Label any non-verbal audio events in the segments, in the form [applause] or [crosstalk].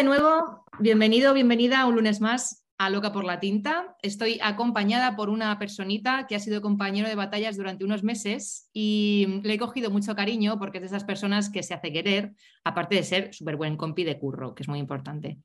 De nuevo, bienvenido, bienvenida un lunes más a Loca por la Tinta. Estoy acompañada por una personita que ha sido compañero de batallas durante unos meses y le he cogido mucho cariño porque es de esas personas que se hace querer, aparte de ser súper buen compi de curro, que es muy importante.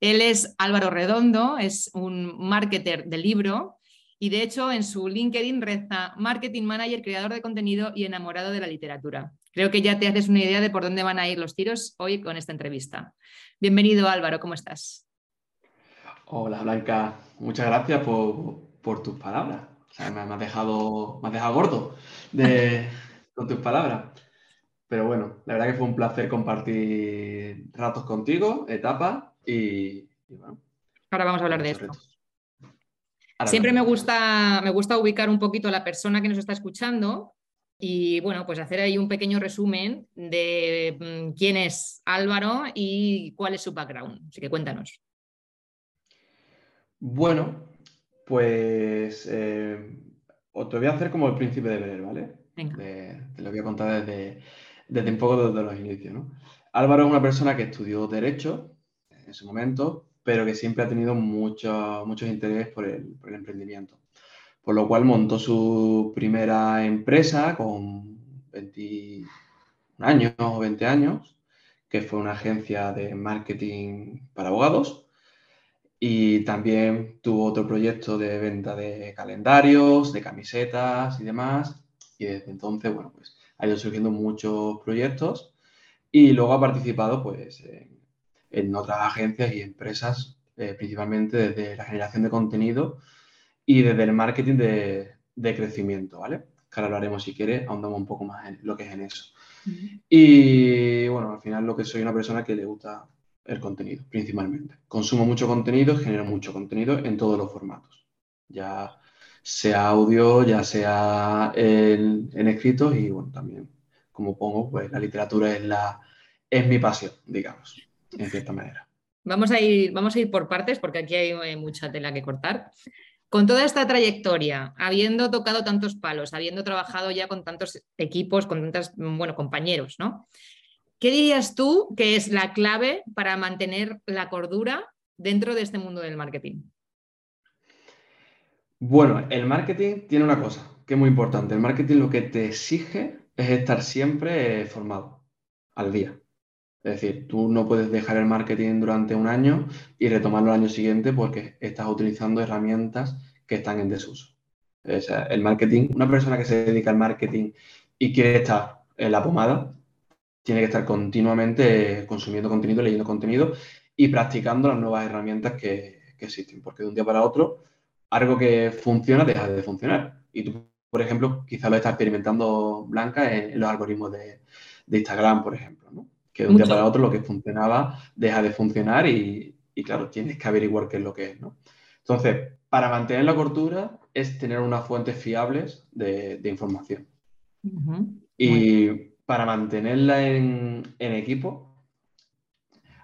Él es Álvaro Redondo, es un marketer de libro y de hecho en su LinkedIn reza Marketing Manager, creador de contenido y enamorado de la literatura. Creo que ya te haces una idea de por dónde van a ir los tiros hoy con esta entrevista. Bienvenido Álvaro, ¿cómo estás? Hola Blanca, muchas gracias por, tus palabras. me, has dejado, me dejado gordo [laughs] con tus palabras. Pero bueno, la verdad que fue un placer compartir ratos contigo, etapas y, bueno. Ahora vamos a hablar de esto. Siempre me gusta, me gusta ubicar un poquito a la persona que nos está escuchando y bueno, pues hacer ahí un pequeño resumen de mm, quién es Álvaro y cuál es su background. Así que cuéntanos. Bueno, pues eh, os te voy a hacer como el príncipe de leer, ¿vale? te lo voy a contar desde, desde un poco desde los inicios, ¿no? Álvaro es una persona que estudió Derecho en su momento, pero que siempre ha tenido mucho, muchos interés por el, por el emprendimiento por lo cual montó su primera empresa con 21 años o 20 años, que fue una agencia de marketing para abogados. Y también tuvo otro proyecto de venta de calendarios, de camisetas y demás. Y desde entonces, bueno, pues ha ido surgiendo muchos proyectos y luego ha participado pues en, otras agencias y empresas, eh, principalmente desde la generación de contenido y desde el marketing de, crecimiento, ¿vale? Que ahora lo haremos si quiere, ahondamos un poco más en lo que es en eso. Y bueno, al final lo que soy una persona que le gusta el contenido, principalmente. Consumo mucho contenido, genero mucho contenido en todos los formatos. Ya sea audio, ya sea en, en escritos y bueno, también, como pongo, pues la literatura es, la, es mi pasión, digamos, en cierta manera. Vamos a ir, vamos a ir por partes porque aquí hay eh, mucha tela que cortar. Con toda esta trayectoria, habiendo tocado tantos palos, habiendo trabajado ya con tantos equipos, con tantos bueno, compañeros, ¿no? ¿Qué dirías tú que es la clave para mantener la cordura dentro de este mundo del marketing? Bueno, el marketing tiene una cosa que es muy importante. El marketing lo que te exige es estar siempre formado al día. Es decir, tú no puedes dejar el marketing durante un año y retomarlo el año siguiente porque estás utilizando herramientas que están en desuso. el marketing, una persona que se dedica al marketing y quiere estar en la pomada, tiene que estar continuamente consumiendo contenido, leyendo contenido y practicando las nuevas herramientas que, existen. Porque de un día para otro, algo que funciona deja de funcionar. Y tú, por ejemplo, quizás lo estás experimentando, Blanca, en, los algoritmos de, Instagram, por ejemplo. Que de un día para otro lo que funcionaba deja de funcionar y, claro, tienes que averiguar qué es lo que es, ¿no? Entonces, para mantener la cortura es tener unas fuentes fiables de, información. Y para mantenerla en, equipo,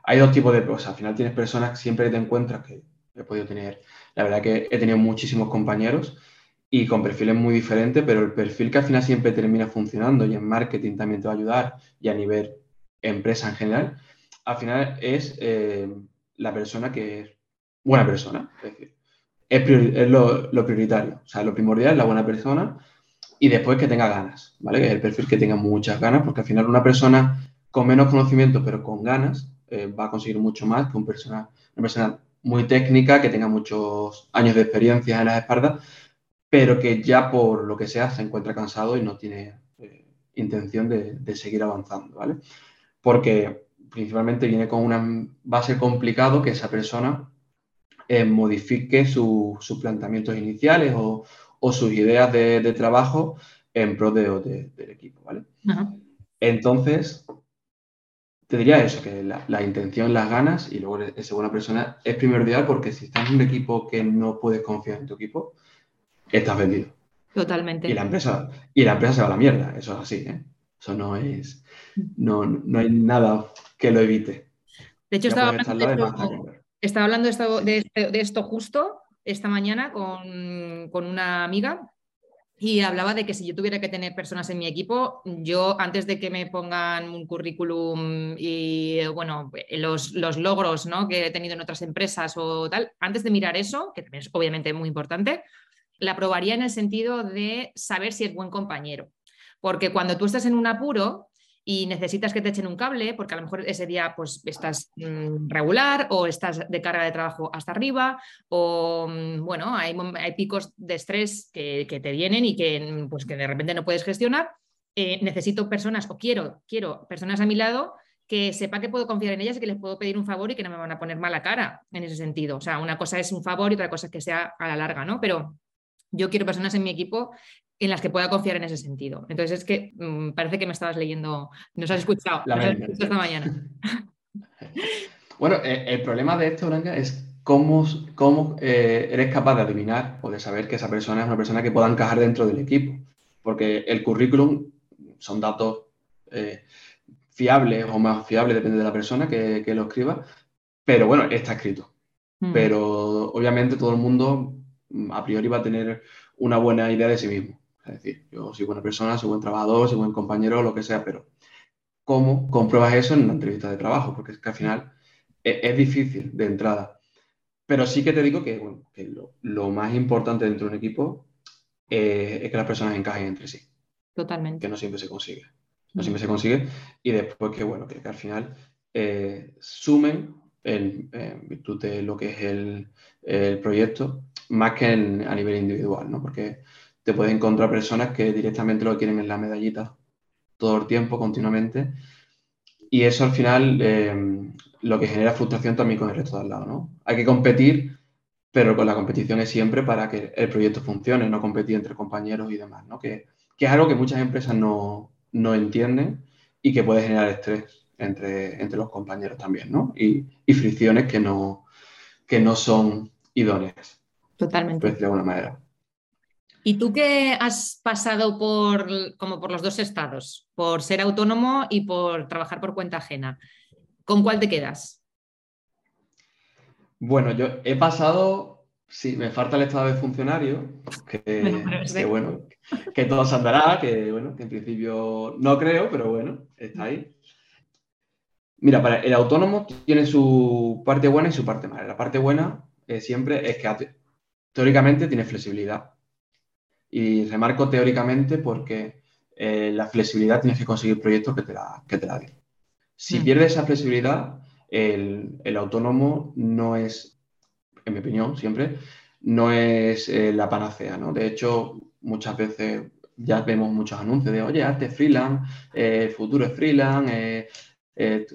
hay dos tipos de cosas. Al final tienes personas, siempre te encuentras, que he podido tener, la verdad que he tenido muchísimos compañeros y con perfiles muy diferentes, pero el perfil que al final siempre termina funcionando y en marketing también te va a ayudar y a nivel empresa en general, al final es eh, la persona que es buena persona. Es decir, es, lo, prioritario. O sea, lo primordial es la buena persona y después que tenga ganas, ¿vale? Que es el perfil que tenga muchas ganas, porque al final una persona con menos conocimiento pero con ganas eh, va a conseguir mucho más que un persona, una persona muy técnica, que tenga muchos años de experiencia en las espaldas, pero que ya por lo que sea se encuentra cansado y no tiene eh, intención de, seguir avanzando, ¿vale? Porque principalmente viene con una base complicado que esa persona eh, modifique sus planteamientos iniciales o, sus ideas de, trabajo en pro de, del equipo, ¿vale? Entonces, te diría eso, que la, intención, las ganas y luego esa buena persona es primordial porque si estás en un equipo que no puedes confiar en tu equipo, estás vendido. Totalmente. Y la empresa, y la empresa se va a la mierda, eso es así, ¿eh? Eso no es, no, hay nada que lo evite. De hecho, estaba hablando, de esto, justo esta mañana con, con una amiga y hablaba de que si yo tuviera que tener personas en mi equipo, yo antes de que me pongan un currículum y bueno, los, los, logros ¿no? que he tenido en otras empresas o tal, antes de mirar eso, que también es obviamente muy importante, la probaría en el sentido de saber si es buen compañero. Porque cuando tú estás en un apuro, y necesitas que te echen un cable, porque a lo mejor ese día pues estás mm, regular o estás de carga de trabajo hasta arriba, o mm, bueno, hay, picos de estrés que, te vienen y que, mm, pues, que de repente no puedes gestionar. Eh, necesito personas o quiero, quiero personas a mi lado que sepa que puedo confiar en ellas y que les puedo pedir un favor y que no me van a poner mala cara en ese sentido. O sea, una cosa es un favor y otra cosa es que sea a la larga, ¿no? Pero yo quiero personas en mi equipo en las que pueda confiar en ese sentido. Entonces es que mm, parece que me estabas leyendo, nos has escuchado, nos has escuchado esta mañana. [laughs] Bueno, eh, el problema de esto, Blanca, es cómo, cómo eh, eres capaz de adivinar o de saber que esa persona es una persona que pueda encajar dentro del equipo. Porque el currículum son datos eh, fiables o más fiables, depende de la persona que, lo escriba, pero bueno, está escrito. Mm. Pero obviamente todo el mundo mm, a priori va a tener una buena idea de sí mismo. Es decir, yo soy buena persona, soy buen trabajador, soy buen compañero, lo que sea, pero ¿cómo compruebas eso en una entrevista de trabajo? Porque es que al final es, difícil de entrada. Pero sí que te digo que, lo, más importante dentro de un equipo eh, es que las personas encajen entre sí. Totalmente. Que no siempre se consigue. No siempre se consigue. Y después que, bueno, que, al final eh, sumen en, virtud de lo que es el, proyecto, más que a nivel individual, ¿no? Porque te puedes encontrar personas que directamente lo quieren en la medallita todo el tiempo, continuamente. Y eso al final eh, lo que genera frustración también con el resto de al lado, ¿no? Hay que competir, pero con la competición es siempre para que el proyecto funcione, no competir entre compañeros y demás, ¿no? Que, es algo que muchas empresas no, entienden y que puede generar estrés entre, entre los compañeros también, ¿no? Y, fricciones que no, que no son idóneas. Totalmente. de alguna manera. ¿Y tú qué has pasado por, como por los dos estados, por ser autónomo y por trabajar por cuenta ajena? ¿Con cuál te quedas? Bueno, yo he pasado, sí, me falta el estado de funcionario, que [laughs] bueno, que, todo se andará, que bueno, que en principio no creo, pero bueno, está ahí. Mira, para el autónomo tiene su parte buena y su parte mala. La parte buena eh, siempre es que teóricamente tiene flexibilidad y remarco teóricamente porque eh, la flexibilidad tienes que conseguir proyectos que te la, que te la den. Si mm. pierdes esa flexibilidad, el, autónomo no es, en mi opinión, siempre, no es eh, la panacea, ¿no? De hecho, muchas veces ya vemos muchos anuncios de, oye, hazte freelance, eh, el futuro es freelance,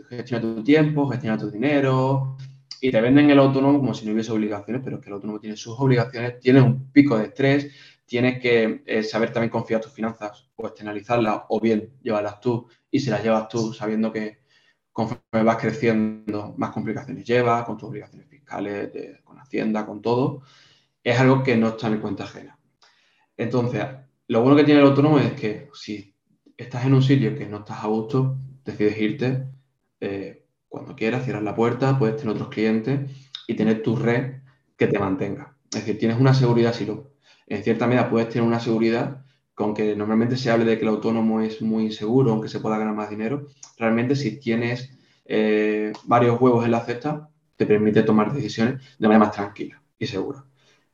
gestiona tu tiempo, gestiona tu dinero, y te venden el autónomo como si no hubiese obligaciones, pero es que el autónomo tiene sus obligaciones, tiene un pico de estrés, tienes que eh, saber también confiar tus finanzas o externalizarlas o bien llevarlas tú y si las llevas tú sabiendo que conforme vas creciendo más complicaciones llevas con tus obligaciones fiscales, con Hacienda, con todo, es algo que no está en cuenta ajena. Entonces, lo bueno que tiene el autónomo es que si estás en un sitio que no estás a gusto, decides irte eh, cuando quieras, cierras la puerta, puedes tener otros clientes y tener tu red que te mantenga. Es decir, tienes una seguridad si lo en cierta medida puedes tener una seguridad, con que normalmente se hable de que el autónomo es muy inseguro, aunque se pueda ganar más dinero, realmente si tienes eh, varios huevos en la cesta, te permite tomar decisiones de manera más tranquila y segura.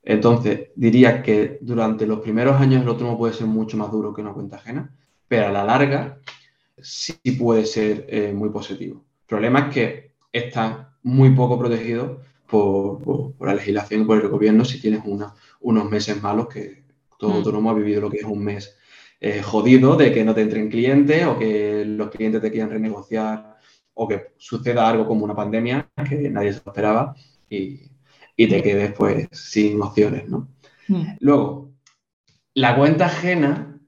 Entonces, diría que durante los primeros años el autónomo puede ser mucho más duro que una cuenta ajena, pero a la larga sí puede ser eh, muy positivo. El problema es que están muy poco protegidos por, la legislación y por el gobierno si tienes unos meses malos que todo mm. autónomo ha vivido lo que es un mes eh, jodido de que no te entren clientes o que los clientes te quieran renegociar o que suceda algo como una pandemia que nadie se esperaba y, te quedes pues sin opciones, ¿no? Mm. Luego, la cuenta ajena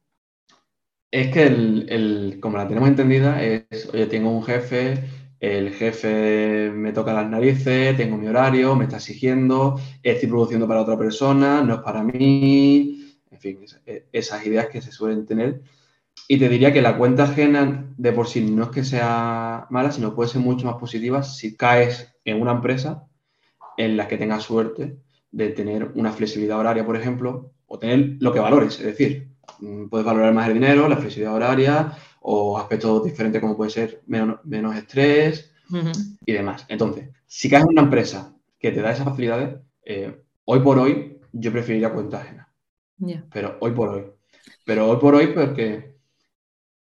es que el, como la tenemos entendida es, oye, tengo un jefe, el jefe me toca las narices, tengo mi horario, me está exigiendo, estoy produciendo para otra persona, no es para mí, en fin, e, esas ideas que se suelen tener. Y te diría que la cuenta ajena de por sí no es que sea mala, sino puede ser mucho más positiva si caes en una empresa en la que tengas suerte de tener una flexibilidad horaria, por ejemplo, o tener lo que valores, es decir, mm, puedes valorar más el dinero, la flexibilidad horaria, o aspectos diferentes como puede ser menos, estrés y demás. Entonces, si caes en una empresa que te da esas facilidades, eh, hoy por hoy yo preferiría cuenta ajena. Pero hoy por hoy. Pero hoy por hoy porque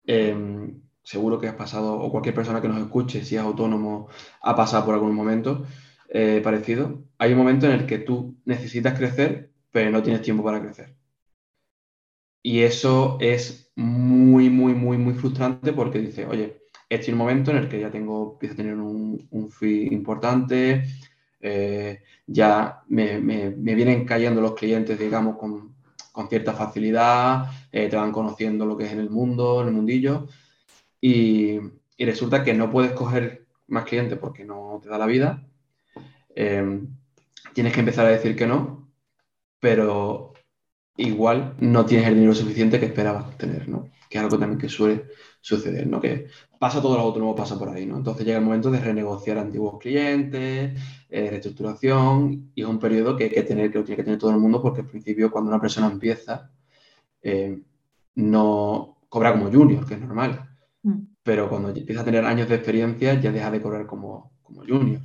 em, seguro que has pasado, o cualquier persona que nos escuche, si es autónomo, ha pasado por algún momento eh, parecido. Hay un momento en el que tú necesitas crecer, pero no tienes tiempo para crecer. Y eso es muy, muy, muy, muy frustrante porque dice, oye, este es un momento en el que ya tengo, empiezo a tener un, un fee importante, eh, ya me, vienen cayendo los clientes, digamos, con, cierta facilidad, eh, te van conociendo lo que es en el mundo, en el mundillo, y, resulta que no puedes coger más clientes porque no te da la vida. Eh, tienes que empezar a decir que no, pero igual no tienes el dinero suficiente que esperabas tener, ¿no? Que es algo también que suele suceder, ¿no? Que pasa todo lo autónomo, pasa por ahí, ¿no? Entonces llega el momento de renegociar antiguos clientes, eh, reestructuración, y es un periodo que hay que tener, que lo tiene que tener todo el mundo, porque al principio cuando una persona empieza, eh, no cobra como junior, que es normal. Mm. Pero cuando empieza a tener años de experiencia, ya deja de cobrar como, como junior.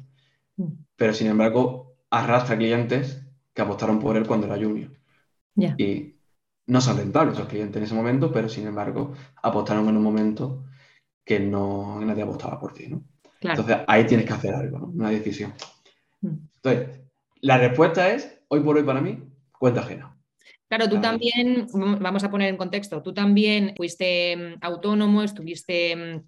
Mm. Pero sin embargo, arrastra clientes que apostaron por él cuando era junior. Y no son rentables esos clientes en ese momento, pero sin embargo apostaron en un momento que no nadie apostaba por ti, ¿no? Entonces ahí tienes que hacer algo, ¿no? Una decisión. Mm. Entonces, la respuesta es, hoy por hoy para mí, cuenta ajena. Claro, tú también, vamos a poner en contexto, tú también fuiste mm, autónomo, estuviste mm,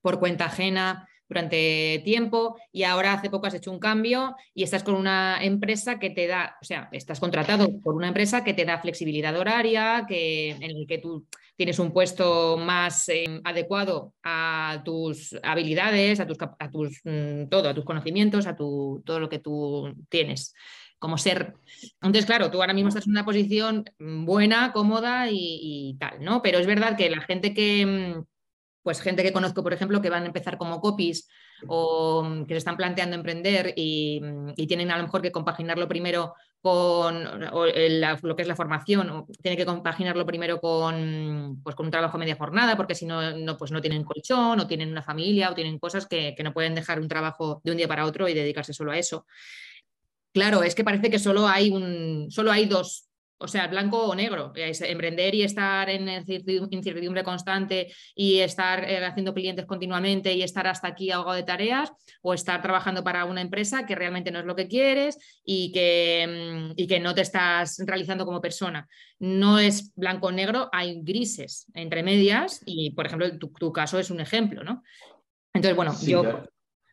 por cuenta ajena, durante tiempo y ahora hace poco has hecho un cambio y estás con una empresa que te da, o sea, estás contratado por una empresa que te da flexibilidad horaria, que, en el que tú tienes un puesto más eh, adecuado a tus habilidades, a tus, a tus mm, todo, a tus conocimientos, a tu, todo lo que tú tienes como ser. Entonces, claro, tú ahora mismo estás en una posición buena, cómoda y, y tal, ¿no? Pero es verdad que la gente que, mm, pues gente que conozco, por ejemplo, que van a empezar como copies o mm, que se están planteando emprender mm, y, tienen a lo mejor que compaginarlo primero con lo que es la formación, o tienen que compaginarlo primero con, pues, con un trabajo media jornada, porque si no, no, pues no tienen colchón, o tienen una familia, o tienen cosas que, que no pueden dejar un trabajo de un día para otro y dedicarse solo a eso. Claro, es que parece que solo hay, un, solo hay dos, o sea, blanco o negro. emprender y estar en incertidumbre constante y estar eh, haciendo clientes continuamente y estar hasta aquí ahogado de tareas, o estar trabajando para una empresa que realmente no es lo que quieres y que, mm, y que no te estás realizando como persona. No es blanco o negro, hay grises entre medias y, por ejemplo, tu, caso es un ejemplo, ¿no? Entonces, bueno, yo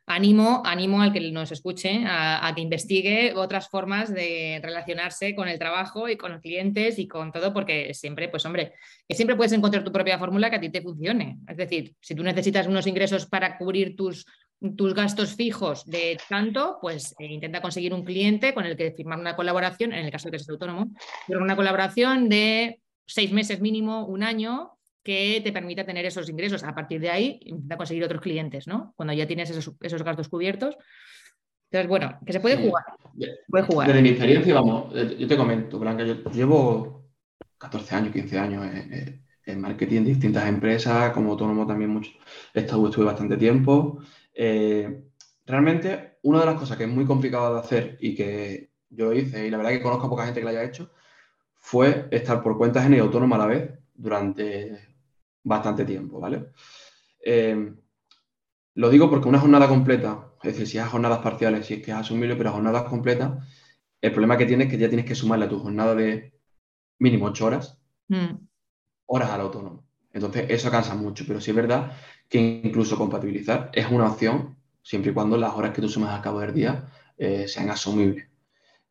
animo, animo al que nos escuche a, que investigue otras formas de relacionarse con el trabajo y con los clientes y con todo, porque siempre, pues hombre, siempre puedes encontrar tu propia fórmula que a ti te funcione. Es decir, si tú necesitas unos ingresos para cubrir tus, tus gastos fijos de tanto, pues eh, intenta conseguir un cliente con el que firmar una colaboración, en el caso de que seas autónomo, pero una colaboración de seis meses mínimo, un año, que te permita tener esos ingresos. A partir de ahí, intenta conseguir otros clientes, ¿no? Cuando ya tienes esos, gastos cubiertos. Entonces, bueno, que se puede jugar. Puede jugar. Desde mi experiencia, vamos, eh, yo te comento, Blanca, yo llevo 14 años, 15 años en, marketing en distintas empresas, como autónomo también mucho. Estuve, estuve bastante tiempo. Eh, realmente, una de las cosas que es muy complicado de hacer y que yo hice, y la verdad que conozco a poca gente que lo haya hecho, fue estar por cuenta ajena y autónoma a la vez durante bastante tiempo, ¿vale? Eh, lo digo porque una jornada completa es decir, si es jornadas parciales, si es que es asumible, pero a jornadas completas, el problema que tienes es que ya tienes que sumarle a tu jornada de mínimo ocho horas, mm. horas al autónomo. Entonces, eso cansa mucho, pero sí es verdad que incluso compatibilizar es una opción siempre y cuando las horas que tú sumas a cabo del día eh, sean asumibles.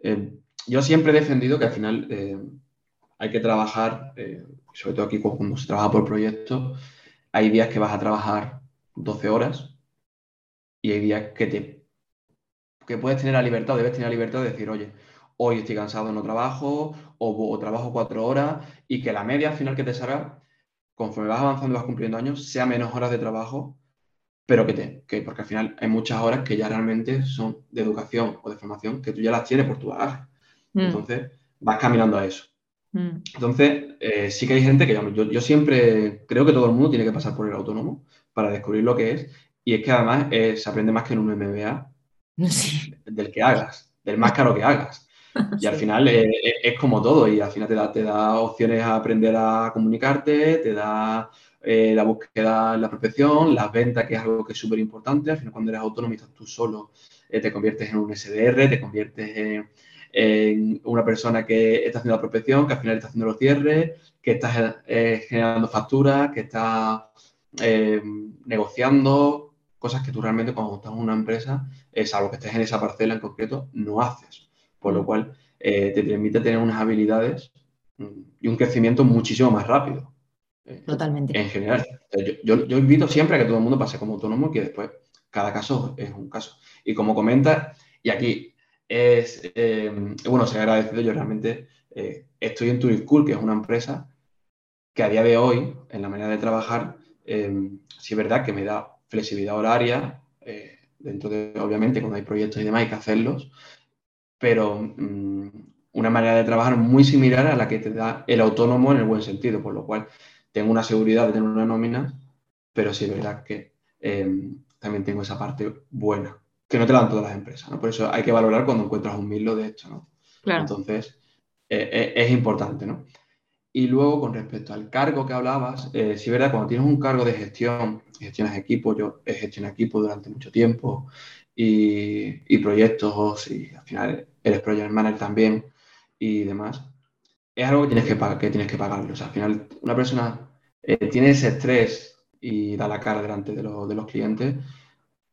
Eh, yo siempre he defendido que al final eh, hay que trabajar, sobre todo aquí cuando se trabaja por proyectos, hay días que vas a trabajar 12 horas y hay días que te que puedes tener la libertad, debes tener la libertad de decir, oye, hoy estoy cansado, no trabajo, o, trabajo cuatro horas, y que la media final que te salga, conforme vas avanzando y vas cumpliendo años, sea menos horas de trabajo, pero que te, que, porque al final hay muchas horas que ya realmente son de educación o de formación que tú ya las tienes por tu bagaje. Mm. Entonces, vas caminando a eso. Mm. Entonces, eh, sí que hay gente que yo, yo, siempre creo que todo el mundo tiene que pasar por el autónomo para descubrir lo que es. Y es que además eh, se aprende más que en un MBA [laughs] del que hagas, del más caro que hagas. [laughs] Y al final eh, eh, es, como todo, y al final te da, te da opciones a aprender a comunicarte, te da eh, la búsqueda, la prospección, las ventas, que es algo que es súper importante. Al final, cuando eres autónomo y estás tú solo, te conviertes en un SDR, te conviertes en, una persona que está haciendo la prospección, que al final está haciendo los cierres, que estás generando facturas, que estás negociando, cosas que tú realmente cuando estás en una empresa, salvo que estés en esa parcela en concreto, no haces por lo cual eh, te permite tener unas habilidades mm, y un crecimiento muchísimo más rápido. Eh, Totalmente. En general. Yo, invito siempre a que todo el mundo pase como autónomo, que después cada caso es un caso. Y como comentas, y aquí es, eh, bueno, se ha agradecido, yo realmente estoy en Tourist School, que es una empresa que a día de hoy, en la manera de trabajar, sí es verdad que me da flexibilidad horaria, dentro de, obviamente, cuando hay proyectos y demás, hay que hacerlos, pero mm, una manera de trabajar muy similar a la que te da el autónomo en el buen sentido, por lo cual tengo una seguridad de tener una nómina, pero sí es verdad que también tengo esa parte buena, que no te la dan todas las empresas, ¿no? Por eso hay que valorar cuando encuentras un milo de hecho, ¿no? Entonces, eh, eh, es importante, ¿no? Y luego, con respecto al cargo que hablabas, eh, sí es verdad, cuando tienes un cargo de gestión, gestionas equipo, yo he gestionado equipo durante mucho tiempo, y, proyectos y al final eres project manager también y demás, es algo que tienes que, pagar, que tienes que pagarlo. O sea, al final una persona eh, tiene ese estrés y da la cara delante de, de los clientes,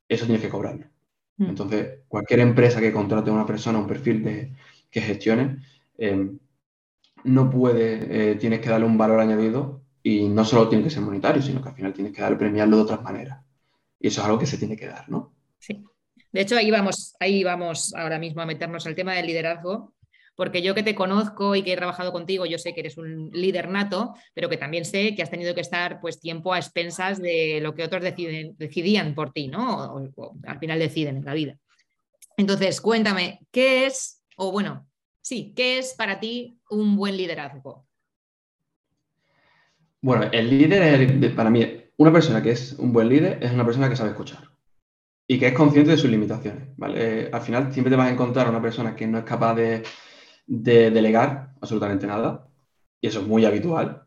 eso tienes que cobrarlo. Mm. Entonces, cualquier empresa que contrate a una persona, un perfil de, que gestione, em, no puede, eh, tienes que darle un valor añadido y no solo tiene que ser monetario, sino que al final tienes que dar premiarlo de otras maneras. Y eso es algo que se tiene que dar, ¿no? Sí. De hecho, ahí vamos, ahí vamos ahora mismo a meternos al tema del liderazgo, porque yo que te conozco y que he trabajado contigo, yo sé que eres un líder nato, pero que también sé que has tenido que estar pues tiempo a expensas de lo que otros deciden, decidían por ti, ¿no? O, al final deciden en la vida. Entonces, cuéntame, ¿qué es, o bueno, sí, qué es para ti un buen liderazgo? Bueno, el líder, para mí, una persona que es un buen líder es una persona que sabe escuchar y que es consciente de sus limitaciones. ¿vale? al final siempre te vas a encontrar una persona que no es capaz de, delegar absolutamente nada, y eso es muy habitual,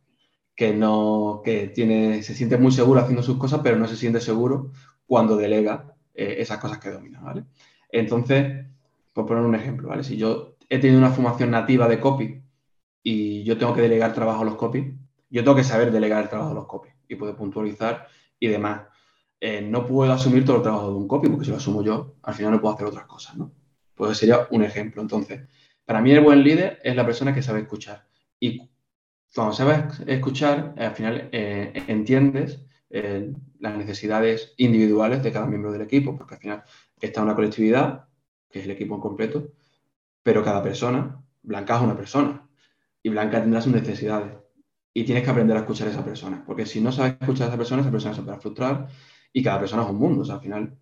que, no, que tiene, se siente muy seguro haciendo sus cosas, pero no se siente seguro cuando delega eh, esas cosas que domina. ¿vale? Entonces, por poner un ejemplo, ¿vale? si yo he tenido una formación nativa de copy y yo tengo que delegar trabajo a los copy, yo tengo que saber delegar el trabajo a los copy y poder puntualizar y demás. Eh, no puedo asumir todo el trabajo de un copy, porque si lo asumo yo, al final no puedo hacer otras cosas, ¿no? Pues sería un ejemplo. Entonces, para mí el buen líder es la persona que sabe escuchar. Y cuando sabes escuchar, al final eh, entiendes eh, las necesidades individuales de cada miembro del equipo, porque al final está una colectividad, que es el equipo en completo, pero cada persona, Blanca es una persona, y Blanca tendrá sus necesidades. Y tienes que aprender a escuchar a esa persona, porque si no sabes escuchar a esa persona, esa persona se a frustrar, y cada persona es un mundo. O sea, al final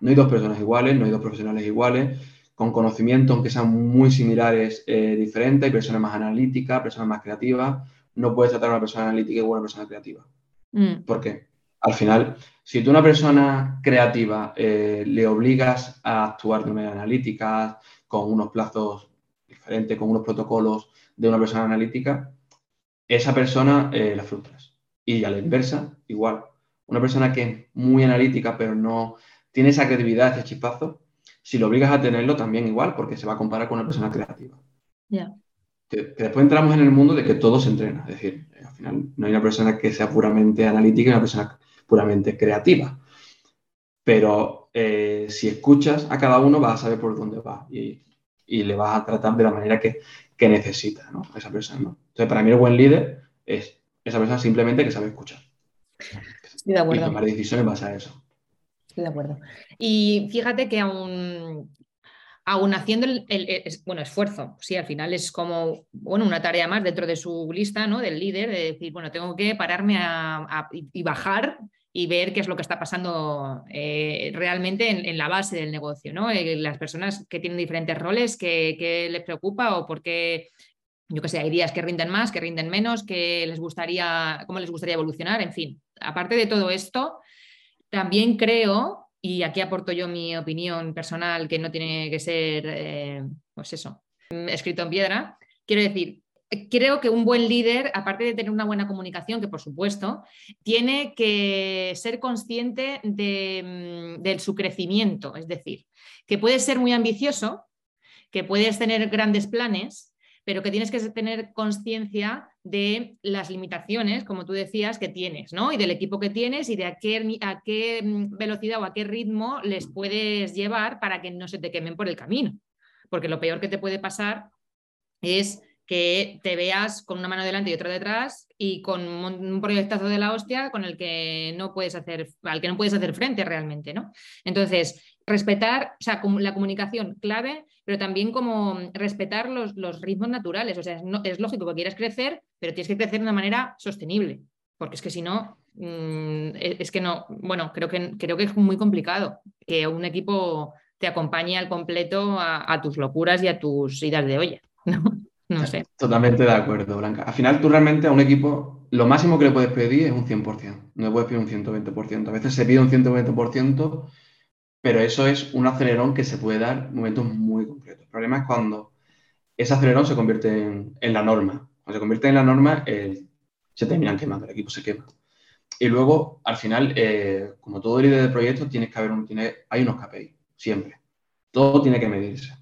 no hay dos personas iguales, no hay dos profesionales iguales, con conocimiento, aunque sean muy similares, eh, diferentes. Hay personas más analíticas, personas más creativas. No puedes tratar a una persona analítica igual a una persona creativa. Mm. ¿Por qué? Al final, si tú a una persona creativa eh, le obligas a actuar de manera analítica, con unos plazos diferentes, con unos protocolos de una persona analítica, esa persona eh, la frustras. Y a la inversa, igual una persona que es muy analítica, pero no tiene esa credibilidad, ese chispazo, si lo obligas a tenerlo también igual, porque se va a comparar con una persona creativa. Ya. Que, después entramos en el mundo de que todo se entrena, es decir, al final no hay una persona que sea puramente analítica y una persona puramente creativa. Pero eh, si escuchas a cada uno vas a saber por dónde va y, le vas a tratar de la manera que, que necesita ¿no? esa persona. Entonces, para mí el buen líder es esa persona simplemente que sabe escuchar. Estoy de acuerdo. Y tomar decisiones en base a eso. De acuerdo. Y fíjate que aún, aún haciendo el, bueno, esfuerzo, sí, al final es como bueno, una tarea más dentro de su lista, ¿no? Del líder, de decir, bueno, tengo que pararme a, y bajar y ver qué es lo que está pasando eh, realmente en, la base del negocio, ¿no? Eh, las personas que tienen diferentes roles, qué, les preocupa o por qué, yo qué sé, hay días que rinden más, que rinden menos, que les gustaría, cómo les gustaría evolucionar, en fin. Aparte de todo esto, también creo, y aquí aporto yo mi opinión personal, que no tiene que ser, eh, pues eso, escrito en piedra, quiero decir, creo que un buen líder, aparte de tener una buena comunicación, que por supuesto, tiene que ser consciente de, mm, su crecimiento. Es decir, que puedes ser muy ambicioso, que puedes tener grandes planes, pero que tienes que tener conciencia de las limitaciones, como tú decías, que tienes, ¿no? Y del equipo que tienes y de a qué, a qué mm, velocidad o a qué ritmo les puedes llevar para que no se te quemen por el camino. Porque lo peor que te puede pasar es que te veas con una mano delante y otra detrás y con un proyectazo de la hostia con el que no puedes hacer, al que no puedes hacer frente realmente, ¿no? Entonces, respetar, o sea, la comunicación clave, pero también como respetar los, los ritmos naturales. O sea, es, lógico que quieras crecer, pero tienes que crecer de una manera sostenible, porque es que si no, mm, es que no, bueno, creo que, creo que es muy complicado que un equipo te acompañe al completo a, a tus locuras y a tus idas de olla, [laughs] ¿no? No sé. Totalmente de acuerdo, Blanca. Al final, tú realmente a un equipo, lo máximo que le puedes pedir es un 100%. No le puedes pedir un 120%. A veces se pide un 120%, pero eso es un acelerón que se puede dar en momentos muy concretos. El problema es cuando ese acelerón se convierte en, la norma. Cuando se convierte en la norma, se terminan quemando, el equipo se quema. Y luego, al final, eh, como todo líder de proyecto, tienes que haber un, tiene, hay unos KPI, siempre. Todo tiene que medirse.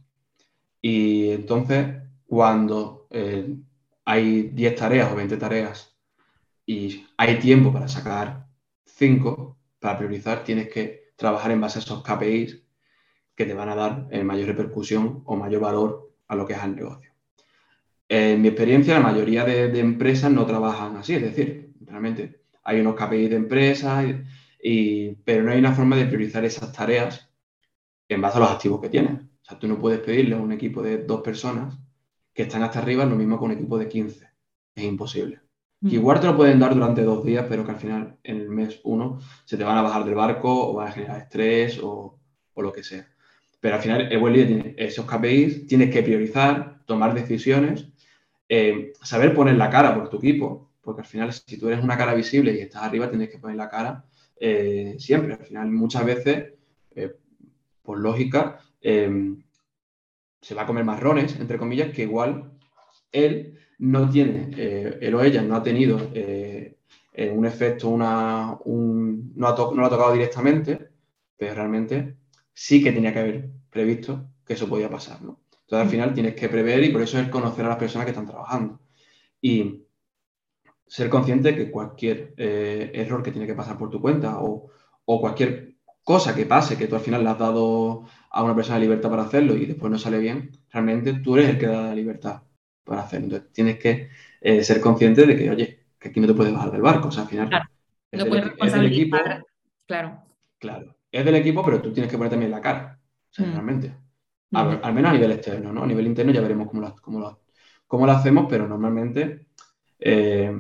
Y entonces, cuando eh, hay 10 tareas o 20 tareas y hay tiempo para sacar 5, para priorizar, tienes que trabajar en base a esos KPIs que te van a dar mayor repercusión o mayor valor a lo que es el negocio. En mi experiencia, la mayoría de, empresas no trabajan así, es decir, realmente hay unos KPIs de empresas, pero no hay una forma de priorizar esas tareas en base a los activos que tienen. O sea, tú no puedes pedirle a un equipo de dos personas que están hasta arriba, lo mismo con un equipo de 15. Es imposible. Mm. igual te lo pueden dar durante dos días, pero que al final, en el mes uno, se te van a bajar del barco o van a generar estrés o, lo que sea. Pero al final, el buen líder tiene esos KPIs, tienes que priorizar, tomar decisiones, eh, saber poner la cara por tu equipo, porque al final, si tú eres una cara visible y estás arriba, tienes que poner la cara eh, siempre. Al final, muchas veces, eh, por lógica, se va a comer marrones, entre comillas, que igual él no tiene, eh, él o ella no ha tenido eh, un efecto, una, un, no, no, lo ha tocado directamente, pero realmente sí que tenía que haber previsto que eso podía pasar. ¿no? Entonces al final tienes que prever y por eso es conocer a las personas que están trabajando. Y ser consciente de que cualquier eh, error que tiene que pasar por tu cuenta o, o cualquier cosa que pase, que tú al final le has dado a una persona libertad para hacerlo y después no sale bien, realmente tú eres el que da la libertad para hacerlo. Entonces tienes que eh, ser consciente de que, oye, que aquí no te puedes bajar del barco. O sea, al final. Claro. No puedes responsabilizar. Claro. Claro. Es del equipo, pero tú tienes que poner también la cara. O sea, mm. realmente. Mm. Al, menos a nivel externo, ¿no? A nivel interno ya veremos cómo lo, cómo cómo lo hacemos, pero normalmente eh,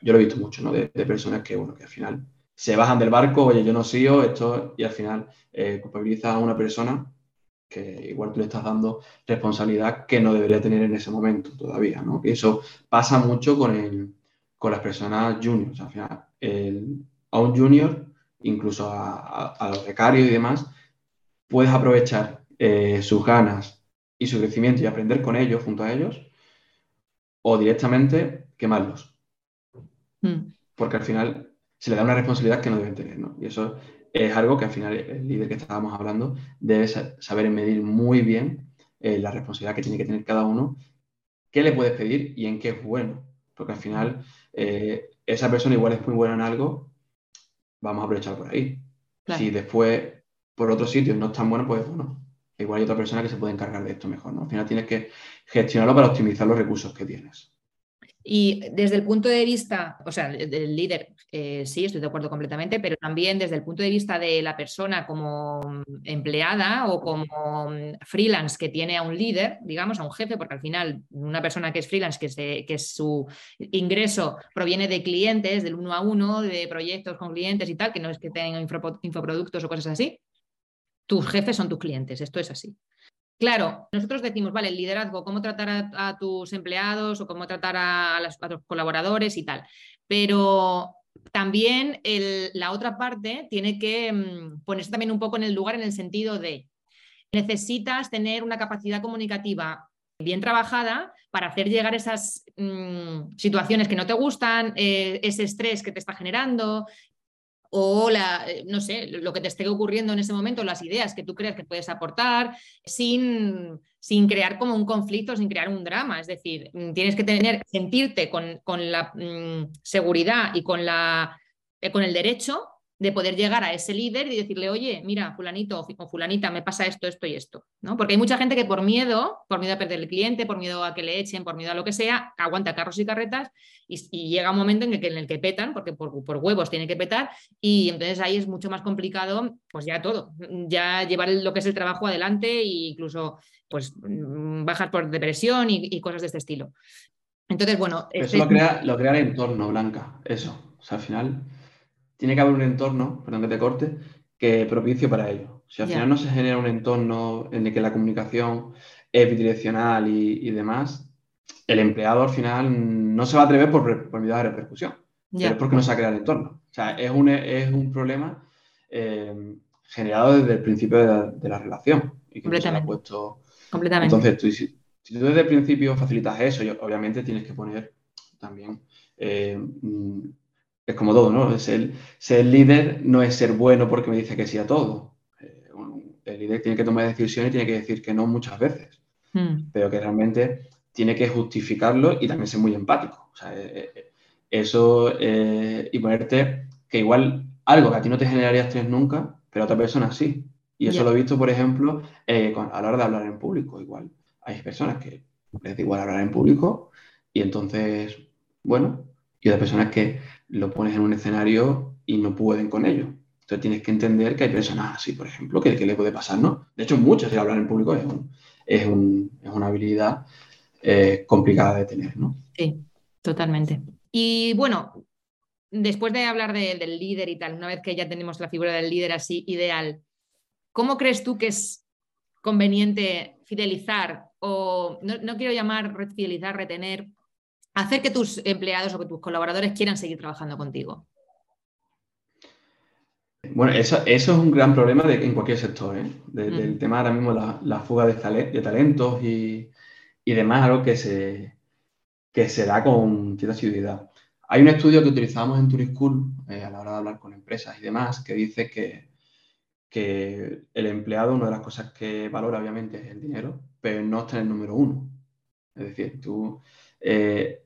yo lo he visto mucho, ¿no? De, de personas que, bueno, que al final se bajan del barco, oye, yo no sigo esto, y al final eh, culpabiliza a una persona que igual tú le estás dando responsabilidad que no debería tener en ese momento todavía, ¿no? Que eso pasa mucho con, el, con las personas juniors. Al final, a un junior, incluso a, los becarios y demás, puedes aprovechar eh, sus ganas y su crecimiento y aprender con ellos, junto a ellos, o directamente quemarlos. Mm. Porque al final se le da una responsabilidad que no deben tener, ¿no? Y eso es algo que al final el líder que estábamos hablando debe saber medir muy bien eh, la responsabilidad que tiene que tener cada uno, qué le puedes pedir y en qué es bueno. Porque al final eh, esa persona igual es muy buena en algo, vamos a aprovechar por ahí. Si después por otros sitios no es tan bueno, pues bueno, igual hay otra persona que se puede encargar de esto mejor. ¿no? Al final tienes que gestionarlo para optimizar los recursos que tienes. Y desde el punto de vista, o sea, del líder, eh, sí, estoy de acuerdo completamente, pero también desde el punto de vista de la persona como empleada o como freelance que tiene a un líder, digamos, a un jefe, porque al final una persona que es freelance, que, que su ingreso proviene de clientes, del uno a uno, de proyectos con clientes y tal, que no es que tengan infoproductos o cosas así, tus jefes son tus clientes, esto es así. Claro, nosotros decimos, vale, el liderazgo, cómo tratar a, tus empleados o cómo tratar a, los colaboradores y tal. Pero también la otra parte tiene que mm, ponerse también un poco en el lugar en el sentido de necesitas tener una capacidad comunicativa bien trabajada para hacer llegar esas mm, situaciones que no te gustan, eh, ese estrés que te está generando, o la, eh, no sé, lo que te esté ocurriendo en ese momento, las ideas que tú crees que puedes aportar, sin, sin crear como un conflicto, sin crear un drama. Es decir, mm, tienes que tener, sentirte con, con la mm, seguridad y con, la, eh, con el derecho de poder llegar a ese líder y decirle, oye, mira, fulanito o fulanita, me pasa esto, esto y esto. ¿no? Porque hay mucha gente que por miedo, por miedo a perder el cliente, por miedo a que le echen, por miedo a lo que sea, aguanta carros y carretas y, llega un momento en el que, en el que petan, porque por, por, huevos tiene que petar, y entonces ahí es mucho más complicado, pues ya todo, ya llevar lo que es el trabajo adelante e incluso pues mm, bajar por depresión y, cosas de este estilo. Entonces, bueno. Eso este lo, crea, lo crea el entorno, Blanca, eso. O sea, al final tiene que haber un entorno, perdón que te corte, que propicio para ello. Si al final no se genera un entorno en el que la comunicación es bidireccional y, demás, el empleado al final no se va a atrever por, por miedo a repercusión. Pero es porque no se ha creado el entorno. O sea, es un, es un problema eh, generado desde el principio de la, relación. Y que Completamente. ha puesto... Completamente. Entonces, tú, si, tú desde el principio facilitas eso, obviamente tienes que poner también eh, es como todo, ¿no? Ser, ser líder no es ser bueno porque me dice que sí a todo. Eh, el líder tiene que tomar decisiones y tiene que decir que no muchas veces, hmm. pero que realmente tiene que justificarlo y también ser muy empático. O sea, eh, eh, eso y ponerte que igual algo que a ti no te generaría estrés nunca, pero a otra persona sí. Y eso lo he visto, por ejemplo, a la hora de hablar en público. Igual hay personas que les da igual hablar en público y entonces, bueno, y otras personas que lo pones en un escenario y no pueden con ello. Entonces tienes que entender que hay personas así, por ejemplo, que, le puede pasar, ¿no? De hecho, muchos de hablar en público es, es, una habilidad eh, complicada de tener, ¿no? Sí, totalmente. Y bueno, después de hablar del líder y tal, una vez que ya tenemos la figura del líder así ideal, ¿cómo crees tú que es conveniente fidelizar o no, no quiero llamar fidelizar, retener, hacer que tus empleados o que tus colaboradores quieran seguir trabajando contigo? Bueno, eso, es un gran problema en cualquier sector, ¿eh? del mm. tema ahora mismo la, la fuga de, talentos y, demás, algo que se, que se da con cierta asiduidad. Hay un estudio que utilizamos en Turischool eh, a la hora de hablar con empresas y demás que dice que, que el empleado, una de las cosas que valora obviamente es el dinero, pero no está en el número uno. Es decir, tú, eh,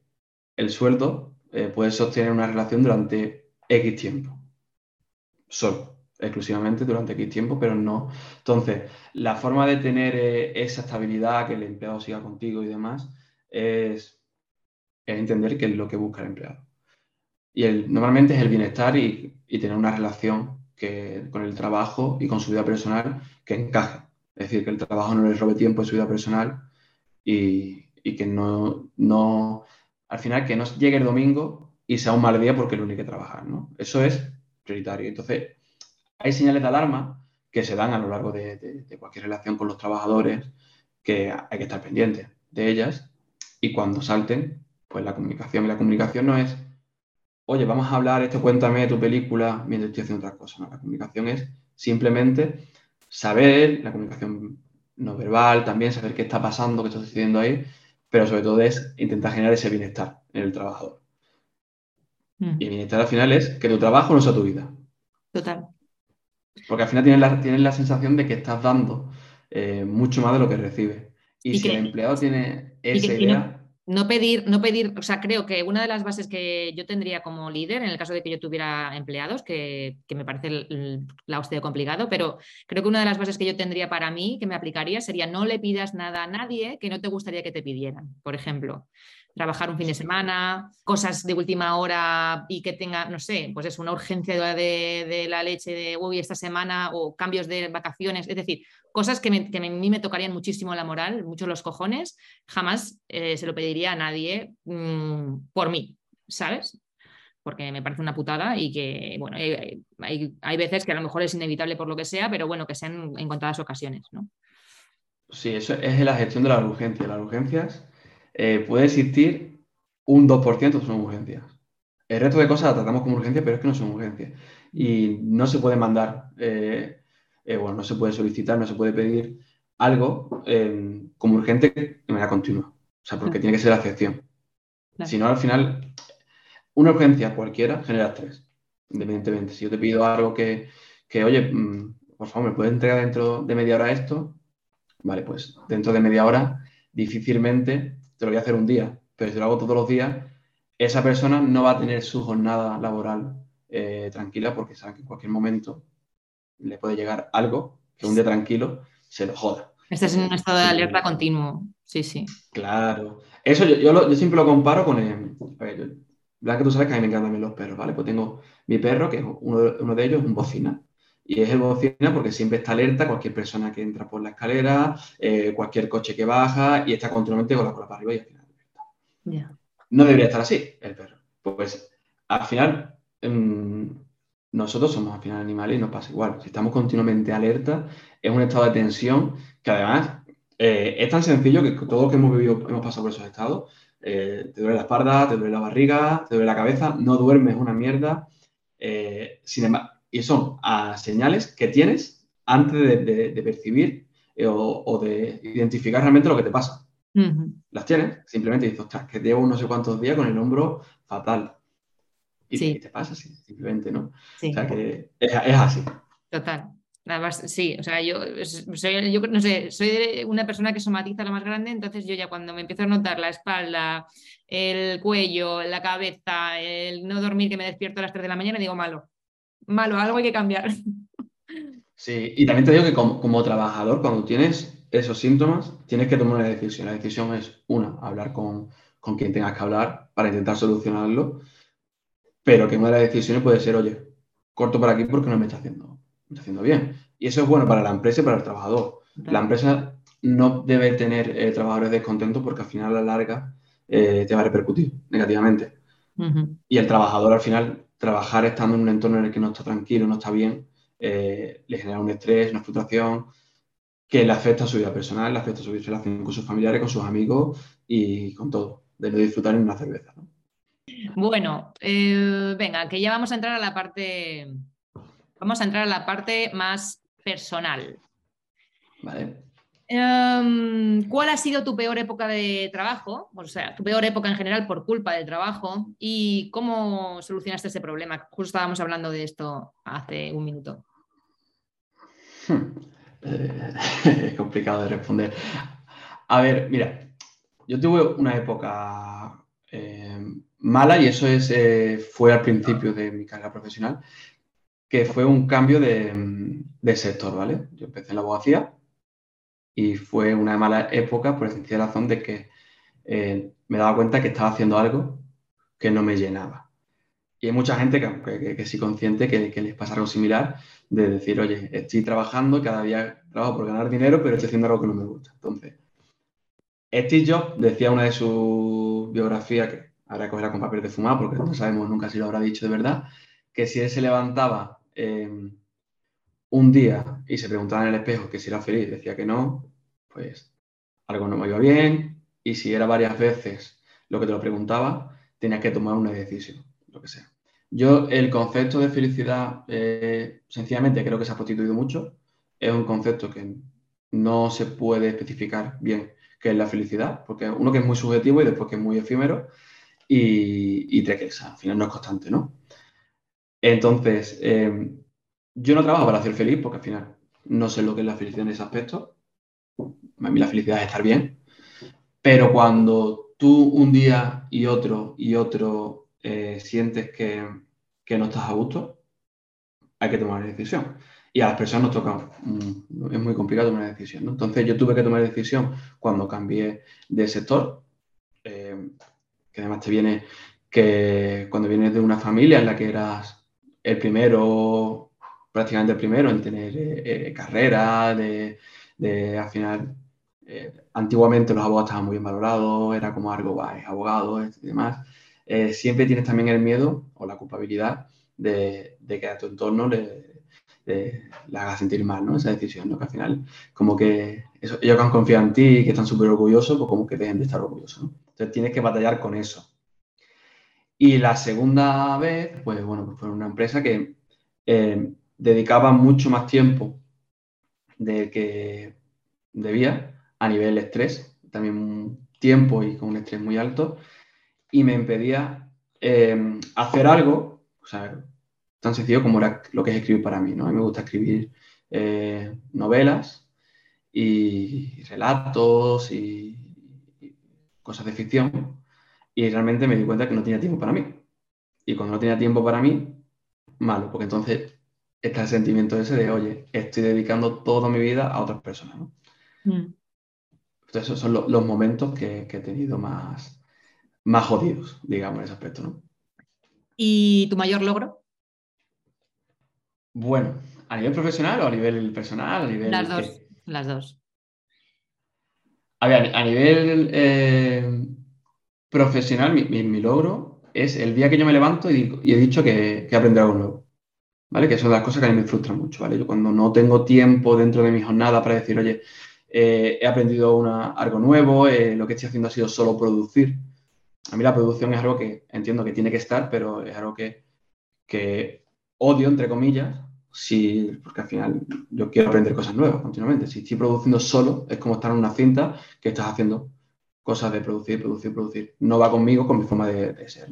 el sueldo eh, puede sostener una relación durante X tiempo. Solo, exclusivamente durante X tiempo, pero no. Entonces, la forma de tener eh, esa estabilidad, que el empleado siga contigo y demás, es, entender qué es lo que busca el empleado. Y el, normalmente es el bienestar y, tener una relación que, con el trabajo y con su vida personal que encaje. Es decir, que el trabajo no le robe tiempo en su vida personal y, y que no al final que no llegue el domingo y sea un mal día porque lo único que trabajar, ¿no? Eso es prioritario. Entonces, hay señales de alarma que se dan a lo largo de, cualquier relación con los trabajadores que hay que estar pendientes de ellas y cuando salten, pues la comunicación. Y la comunicación no es, oye, vamos a hablar, esto cuéntame tu película mientras estoy haciendo otra cosa. No, la comunicación es simplemente saber, la comunicación no verbal, también saber qué está pasando, qué está sucediendo ahí pero sobre todo es intentar generar ese bienestar en el trabajador. Mm. Y el bienestar al final es que tu trabajo no sea tu vida. Total. Porque al final tienes la, tienes la sensación de que estás dando eh, mucho más de lo que recibes. Y, si el empleado tiene esa idea no pedir, no pedir, o sea, creo que una de las bases que yo tendría como líder, en el caso de que yo tuviera empleados, que, me parece la hostia complicado, pero creo que una de las bases que yo tendría para mí, que me aplicaría, sería no le pidas nada a nadie que no te gustaría que te pidieran, por ejemplo trabajar un fin de semana, cosas de última hora y que tenga, no sé, pues es una urgencia de, la leche de uy, esta semana o cambios de vacaciones, es decir, cosas que, a mí me tocarían muchísimo la moral, muchos los cojones, jamás eh, se lo pediría a nadie mm, por mí, ¿sabes? Porque me parece una putada y que, bueno, hay, veces que a lo mejor es inevitable por lo que sea, pero bueno, que sean en contadas ocasiones, ¿no? Sí, eso es la gestión de las urgencias. Las urgencias eh, puede existir un 2% son urgencias. El resto de cosas las tratamos como urgencias, pero es que no son urgencias. Y no se puede mandar, eh, eh, bueno, no se puede solicitar, no se puede pedir algo como urgente de manera continua. O sea, porque tiene que ser la excepción. Si no, al final, una urgencia cualquiera genera estrés, independientemente. Si yo te pido algo que, que oye, mm, por favor, ¿me puedes entregar dentro de media hora esto? Vale, pues dentro de media hora difícilmente te lo voy a hacer un día, pero si lo hago todos los días, esa persona no va a tener su jornada laboral eh, tranquila porque sabe que en cualquier momento le puede llegar algo que un día tranquilo se lo joda. Estás en un estado de alerta continuo, sí, sí. Claro. Eso yo, yo, siempre lo comparo con... El, a ver, que tú sabes que a mí me encantan los perros, ¿vale? Pues tengo mi perro, que es uno de, uno de ellos, un bocina. Y es el bocina porque siempre está alerta cualquier persona que entra por la escalera, eh, cualquier coche que baja y está continuamente con la cola para arriba y al final. No debería estar así el perro. Pues al final em, nosotros somos al final animales y nos pasa igual. Si estamos continuamente alerta, es un estado de tensión que además eh, es tan sencillo que todos los que hemos vivido hemos pasado por esos estados. Eh, te duele la espalda, te duele la barriga, te duele la cabeza, no duermes una mierda. sin embargo, y son a señales que tienes antes de, percibir eh, o, de identificar realmente lo que te pasa. Las tienes, simplemente dices, ostras, que llevo no sé cuántos días con el hombro fatal. Y, te pasa así, simplemente, ¿no? O sea que es, así. Total. Sí, o sea, yo soy, yo no sé, soy una persona que somatiza lo más grande, entonces yo ya cuando me empiezo a notar la espalda, el cuello, la cabeza, el no dormir que me despierto a las 3 de la mañana, digo malo malo, algo hay que cambiar. Sí, y también te digo que como, trabajador, cuando tienes esos síntomas, tienes que tomar una decisión. La decisión es, una, hablar con, quien tengas que hablar para intentar solucionarlo, pero que una de las decisiones puede ser, oye, corto por aquí porque no me está haciendo, está haciendo bien. Y eso es bueno para la empresa y para el trabajador. La empresa no debe tener eh, trabajadores descontentos porque al final a la larga eh, te va a repercutir negativamente. Y el trabajador al final trabajar estando en un entorno en el que no está tranquilo, no está bien, eh, le genera un estrés, una frustración que le afecta a su vida personal, le afecta a su relación con sus familiares, con sus amigos y con todo, de no disfrutar en una cerveza. Bueno, eh, venga, que ya vamos a entrar a la parte, vamos a entrar a la parte más personal. Vale. Em, ¿Cuál ha sido tu peor época de trabajo? O sea, tu peor época en general por culpa del trabajo y cómo solucionaste ese problema. Justo estábamos hablando de esto hace un minuto. Eh, [laughs] es complicado de responder. A ver, mira, yo tuve una época eh, mala y eso es, eh, fue al principio de mi carrera profesional, que fue un cambio de sector, ¿vale? Yo empecé en la abogacía y fue una mala época por la sencilla razón de que eh, me daba cuenta que estaba haciendo algo que no me llenaba. Y hay mucha gente que, que, sí consciente que, que, les pasa algo similar, de decir, oye, estoy trabajando, cada día trabajo por ganar dinero, pero estoy haciendo algo que no me gusta. Entonces, Steve Jobs decía una de sus biografías, que ahora cogerá con papel de fumar, porque no sabemos nunca si lo habrá dicho de verdad, que si él se levantaba eh, un día y se preguntaba en el espejo que si era feliz, decía que no, pues algo no me iba bien. Y si era varias veces lo que te lo preguntaba, tenía que tomar una decisión, lo que sea. Yo el concepto de felicidad, eh, sencillamente creo que se ha prostituido mucho. Es un concepto que no se puede especificar bien qué es la felicidad, porque uno que es muy subjetivo y después que es muy efímero y, y que al final no es constante, ¿no? Entonces, eh, yo no trabajo para ser feliz porque al final no sé lo que es la felicidad en ese aspecto. A mí la felicidad es estar bien. Pero cuando tú un día y otro y otro eh, sientes que, que, no estás a gusto, hay que tomar una decisión. Y a las personas nos toca, es muy complicado tomar una decisión. Entonces yo tuve que tomar decisión cuando cambié de sector, eh, que además te viene que cuando vienes de una familia en la que eras el primero, prácticamente el primero en tener eh, eh, carrera, de, al final, antiguamente los abogados estaban muy bien valorados, era como algo, va, es abogado y demás. siempre tienes también el miedo o la culpabilidad de, de que a tu entorno le, la haga sentir mal, ¿no? Esa decisión, ¿no? Que al final, como que ellos que han confiado en ti y que están súper orgullosos, pues como que dejen de estar orgullosos, ¿no? Entonces tienes que batallar con eso. Y la segunda vez, pues bueno, pues fue una empresa que eh, dedicaba mucho más tiempo del que debía a nivel estrés, también tiempo y con un estrés muy alto, y me impedía eh, hacer algo, tan sencillo como lo que es escribir para mí, ¿no? A mí me gusta escribir eh, novelas y relatos y, cosas de ficción y realmente me di cuenta que no tenía tiempo para mí. Y cuando no tenía tiempo para mí, malo, porque entonces está el sentimiento ese de, oye, estoy dedicando toda mi vida a otras personas, ¿no? Mm. Entonces esos son los momentos que, he tenido más, más jodidos, digamos, en ese aspecto, ¿no? ¿Y tu mayor logro? Bueno, ¿a nivel profesional o a nivel personal? A nivel las dos, las dos. A ver, a nivel eh, profesional, mi, logro es el día que yo me levanto y, he dicho que, que algo nuevo. Que son las cosas que a mí me frustran mucho. Yo cuando no tengo tiempo dentro de mi jornada para decir, oye, eh, he aprendido algo nuevo, eh, lo que estoy haciendo ha sido solo producir. A mí la producción es algo que entiendo que tiene que estar, pero es algo que, odio, entre comillas, si, porque al final yo quiero aprender cosas nuevas continuamente. Si estoy produciendo solo, es como estar en una cinta que estás haciendo cosas de producir, producir, producir. No va conmigo, con mi forma de, ser,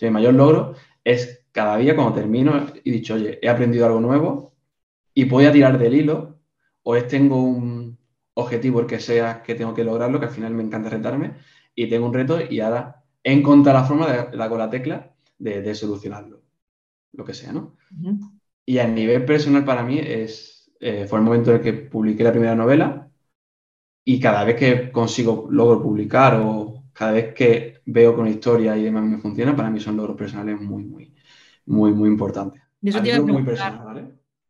mi mayor logro es cada día cuando termino y dicho, oye, he aprendido algo nuevo y voy a tirar del hilo o es tengo un objetivo, el que sea, que tengo que lograrlo, que al final me encanta retarme y tengo un reto y ahora he encontrado la forma de con la tecla de, solucionarlo lo que sea, ¿no? Y a nivel personal para mí es, eh, fue el momento en el que publiqué la primera novela y cada vez que consigo, logro publicar o cada vez que veo con historia y demás me funciona, para mí son logros personales muy, muy, muy, muy importantes.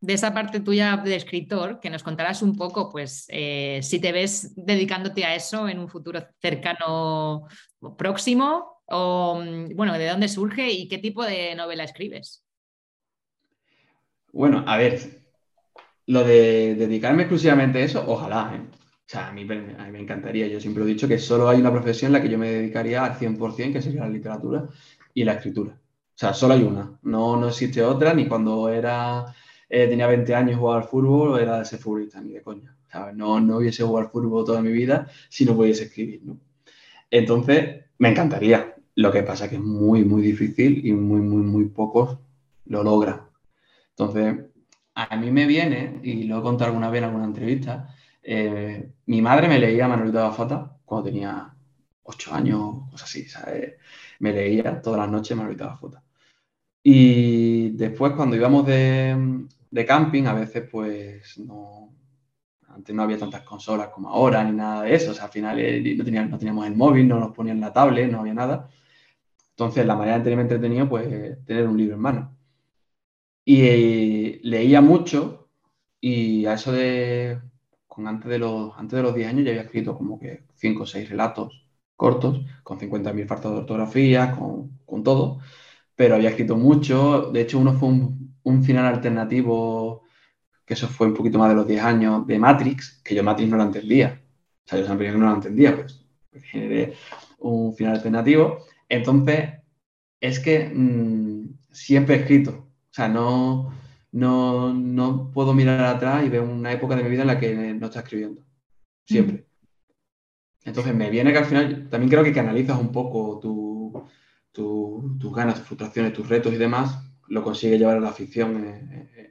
De esa parte tuya de escritor, que nos contarás un poco, pues, eh, si te ves dedicándote a eso en un futuro cercano próximo, o, mm, bueno, de dónde surge y qué tipo de novela escribes. Bueno, a ver, lo de dedicarme exclusivamente a eso, ojalá, ¿eh? O sea, a mí, me encantaría. Yo siempre he dicho que solo hay una profesión en la que yo me dedicaría al 100%, que sería la literatura y la escritura. O sea, solo hay una. No, no existe otra, ni cuando era, eh, tenía 20 años jugaba al fútbol, era ese futbolista, ni de coña. No, no hubiese jugado al fútbol toda mi vida si no pudiese escribir. Entonces, me encantaría. Lo que pasa es que es muy, muy difícil y muy, muy, muy pocos lo logran. Entonces, a mí me viene, y lo he contado alguna vez en alguna entrevista, eh, mi madre me leía Manolito de Fata cuando tenía ocho años, cosas así, ¿sabes? Me leía todas las noches Manolito de Fata. Y después cuando íbamos de, camping, a veces pues no, antes no había tantas consolas como ahora ni nada de eso, o sea, al final eh, no, teníamos, el móvil, no nos ponían la tablet, no había nada. Entonces, la manera de tenerme entretenido, pues, tener un libro en mano. Y eh, leía mucho y a eso de, con antes, de los, antes de los 10 años ya había escrito como que 5 o 6 relatos cortos, con 50.000 faltas de ortografía, con, con, todo, pero había escrito mucho. De hecho, uno fue un, un, final alternativo, que eso fue un poquito más de los 10 años, de Matrix, que yo Matrix no la entendía. O sea, yo siempre no la entendía, pues, generé un final alternativo. Entonces, es que mm, siempre he escrito, o sea, no, no, puedo mirar atrás y ver una época de mi vida en la que no está escribiendo. Siempre. Mm. Entonces me viene que al final también creo que canalizas un poco tus ganas, tus frustraciones, tus retos y demás, lo consigues llevar a la ficción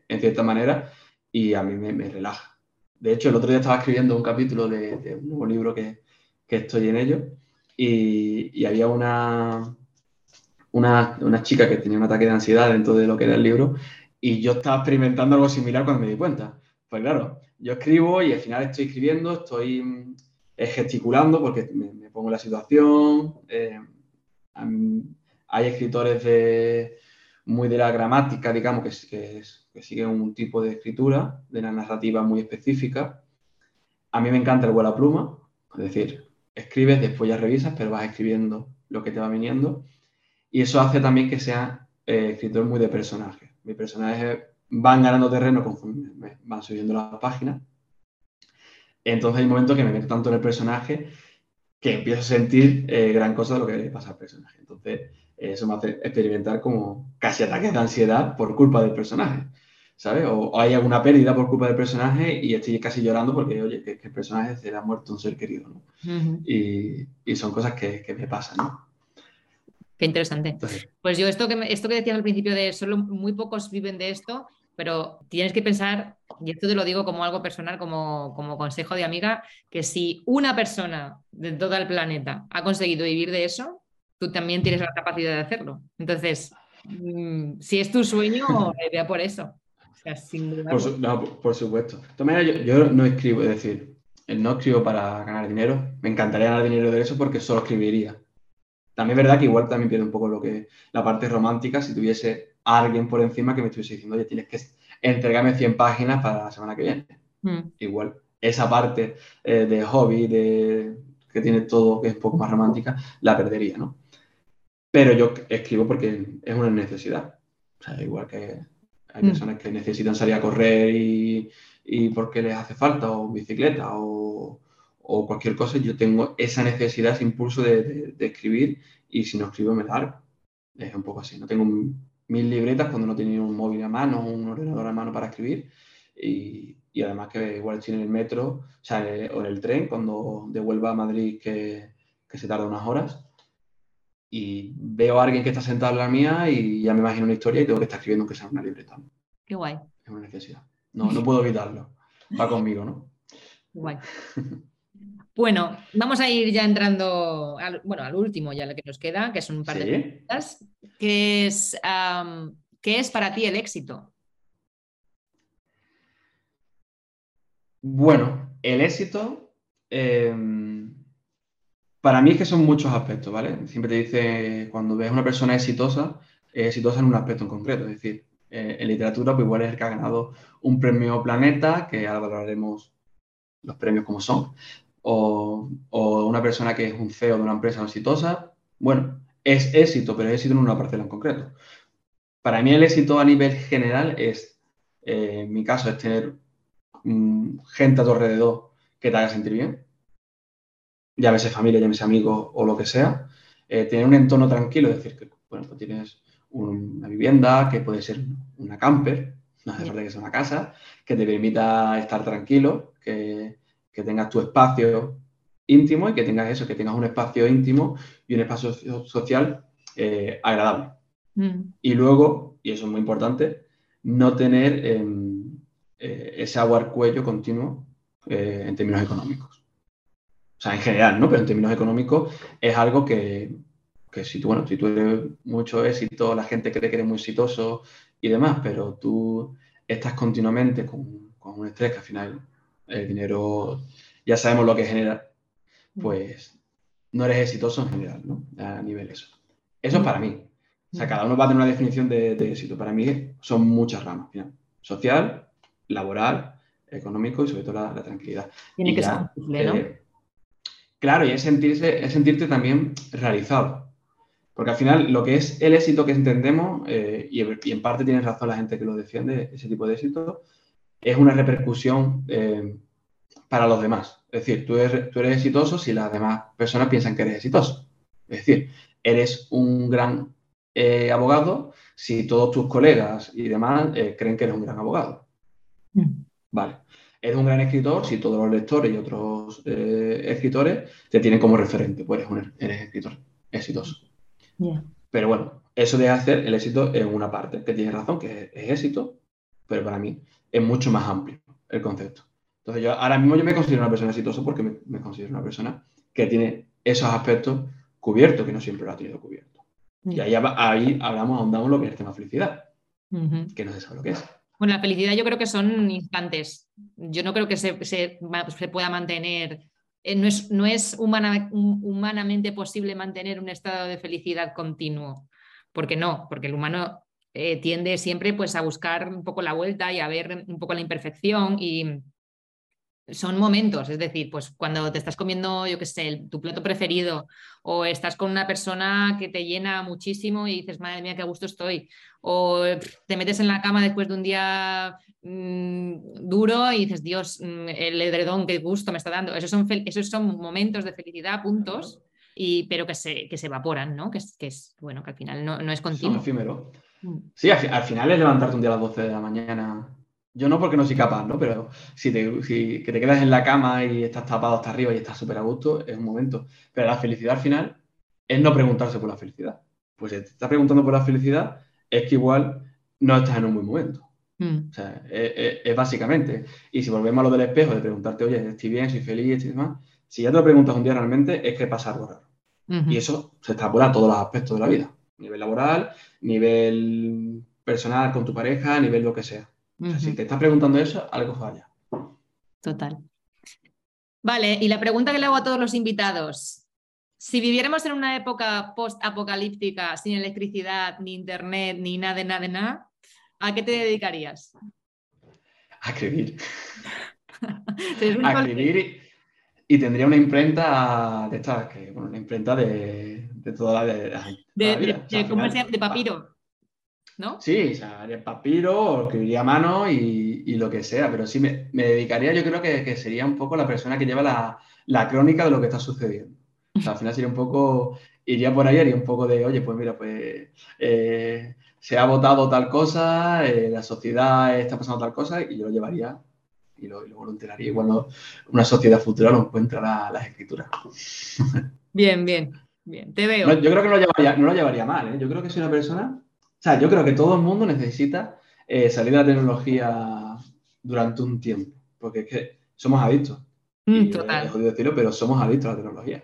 en cierta manera, y a mí me, relaja. De hecho, el otro día estaba escribiendo un capítulo de, un nuevo libro que, estoy en ello, y, había una, una, una, chica que tenía un ataque de ansiedad dentro de lo que era el libro, y yo estaba experimentando algo similar cuando me di cuenta. Pues claro, yo escribo y al final estoy escribiendo, estoy mm, gesticulando porque me, pongo la situación. Eh, hay escritores de, muy de la gramática, digamos, que, que, siguen un tipo de escritura, de la narrativa muy específica. A mí me encanta el vuelo pluma, es decir, escribes, después ya revisas, pero vas escribiendo lo que te va viniendo. Y eso hace también que sea eh, escritor muy de personaje. Mi personaje van ganando terreno conforme van subiendo las páginas. Entonces hay un momento que me meto tanto en el personaje que empiezo a sentir eh, gran cosa de lo que le pasa al personaje. Entonces eso me hace experimentar como casi ataques de ansiedad por culpa del personaje. ¿Sabes? O, hay alguna pérdida por culpa del personaje y estoy casi llorando porque, oye, que, el personaje se le ha muerto un ser querido, ¿no? y, y, son cosas que, que me pasan, ¿no? Qué interesante. Pues yo esto que, esto que decías al principio de solo muy pocos viven de esto, pero tienes que pensar, y esto te lo digo como algo personal, como, como consejo de amiga, que si una persona de todo el planeta ha conseguido vivir de eso, tú también tienes la capacidad de hacerlo. Entonces, mm, si es tu sueño, vea por eso. por, no, por, supuesto. De yo, no escribo, es decir, no escribo para ganar dinero. Me encantaría ganar dinero de eso porque solo escribiría. También es verdad que igual también pierde un poco lo que la parte romántica si tuviese alguien por encima que me estuviese diciendo, oye, tienes que entregarme 100 páginas para la semana que viene. Hmm. Igual, esa parte eh, de hobby, de, que tiene todo, que es un poco más romántica, la perdería, ¿no? Pero yo escribo porque es una necesidad. O sea, igual que hay hmm. personas que necesitan salir a correr y, porque les hace falta, o bicicleta, o, cualquier cosa, yo tengo esa necesidad, ese impulso de, escribir y si no escribo me largo. Es un poco así. No tengo mil libretas cuando no tenía un móvil a mano un ordenador a mano para escribir. Y, además que igual estoy en el metro o, sea, eh, o en el tren cuando devuelva a Madrid que, se tarda unas horas y veo a alguien que está sentado en la mía y ya me imagino una historia y tengo que estar escribiendo que sea una libreta. Qué guay. Es una necesidad. No, no puedo evitarlo. Va conmigo, ¿no? Guay. [laughs] Bueno, vamos a ir ya entrando al, bueno, al último ya lo que nos queda, que son un par de preguntas, que es ¿qué es para ti el éxito? Bueno, el éxito em, para mí es que son muchos aspectos, ¿vale? Siempre te dice, cuando ves una persona exitosa, es exitosa en un aspecto en concreto, es decir, eh, en literatura, pues igual es el que ha ganado un premio Planeta, que ahora valoraremos los premios como son, o, una persona que es un CEO de una empresa exitosa, bueno, es éxito, pero es éxito en una parcela en concreto. Para mí el éxito a nivel general es, eh, en mi caso, es tener mm, gente a tu alrededor que te haga sentir bien, llámese familia, llámese amigos o lo que sea, eh, tener un entorno tranquilo, es decir, que bueno, pues tienes una vivienda que puede ser una camper, no hace falta que sea una casa, que te permita estar tranquilo, que, que tengas tu espacio íntimo y que tengas eso, que tengas un espacio íntimo y un espacio social eh, agradable. Mm. Y luego, y eso es muy importante, no tener em, eh, ese agua al cuello continuo eh, en términos económicos. O sea, en general, ¿no? Pero en términos económicos es algo que, si tú, bueno, si tú eres mucho éxito, la gente cree que eres muy exitoso y demás, pero tú estás continuamente con, con un estrés que al final el dinero ya sabemos lo que genera, pues no eres exitoso en general, ¿no? A nivel eso. Eso es para mí. O sea, cada uno va a tener una definición de, éxito. Para mí son muchas ramas. Social, laboral, económico y sobre todo la, tranquilidad. Tiene que ser. Eh, claro, y es, sentirse, es sentirte también realizado. Porque al final lo que es el éxito que entendemos, eh, y, en parte tiene razón la gente que lo defiende, ese tipo de éxito, es una repercusión eh, para los demás. Es decir, tú eres, tú eres exitoso si las demás personas piensan que eres exitoso. Es decir, eres un gran eh, abogado si todos tus colegas y demás eh, creen que eres un gran abogado. Mm. Vale. Eres un gran escritor si todos los lectores y otros escritores te tienen como referente, pues eres, un, eres escritor exitoso. Pero bueno, eso de hacer el éxito en una parte, que tienes razón, que es éxito, pero para mí es mucho más amplio el concepto. Entonces, yo ahora mismo yo me considero una persona exitosa porque me, considero una persona que tiene esos aspectos cubiertos, que no siempre lo ha tenido cubierto. Y ahí, ahí hablamos, ahondamos lo que es el tema felicidad, que no se sabe lo que es. Bueno, la felicidad yo creo que son instantes. Yo no creo que se, se, pueda mantener, eh, no es, no es humanamente posible mantener un estado de felicidad continuo. Porque no, porque el humano eh, tiende siempre pues, a buscar un poco la vuelta y a ver un poco la imperfección y son momentos, es decir, pues cuando te estás comiendo, yo qué sé, tu plato preferido o estás con una persona que te llena muchísimo y dices, madre mía, qué gusto estoy, o te metes en la cama después de un día mm, duro y dices, Dios, mm, el edredón, qué gusto me está dando. Esos son, esos son momentos de felicidad, puntos, y, pero que se, que se evaporan, ¿no? Que es, que es, bueno, que al final no, es continuo. Son efímero. Sí, al, final es levantarte un día a las 12 de la mañana. Yo no porque no soy capaz, ¿no? Pero si te, si, que te quedas en la cama y estás tapado hasta arriba y estás súper a gusto, es un momento. Pero la felicidad al final es no preguntarse por la felicidad. Pues si te estás preguntando por la felicidad, es que igual no estás en un buen momento. Mm. O sea, es, básicamente. Y si volvemos a lo del espejo, de preguntarte, oye, estoy bien, soy feliz, estoy demás, si ya te lo preguntas un día realmente, es que pasa algo raro. Y eso se extrapola a todos los aspectos de la vida. Nivel laboral, nivel personal con tu pareja, nivel lo que sea. si te estás preguntando eso, algo falla. Total. Vale, y la pregunta que le hago a todos los invitados. Si viviéramos en una época post-apocalíptica, sin electricidad, ni internet, ni nada de nada de nada, ¿a qué te dedicarías? A escribir. [laughs] a escribir y tendría una imprenta de estas, que, bueno, una imprenta de, de toda la, de, de, ¿cómo se llama? de papiro. ¿No? Sí, o sea, de papiro, escribiría a mano y, y, lo que sea, pero sí me, me dedicaría, yo creo que, que, sería un poco la persona que lleva la, la, crónica de lo que está sucediendo. O sea, al final sería un poco, iría por ahí, haría un poco de, oye, pues mira, pues eh, se ha votado tal cosa, eh, la sociedad está pasando tal cosa, y yo lo llevaría y lo, voluntariaría. Igual una sociedad futura no encuentra las escrituras. Bien, bien, bien, te veo. yo creo que no lo llevaría, no lo llevaría mal, ¿eh? yo creo que soy una persona, o sea, yo creo que todo el mundo necesita eh, salir de la tecnología durante un tiempo, porque es que somos adictos. Mm, total. decirlo, pero somos adictos a la tecnología.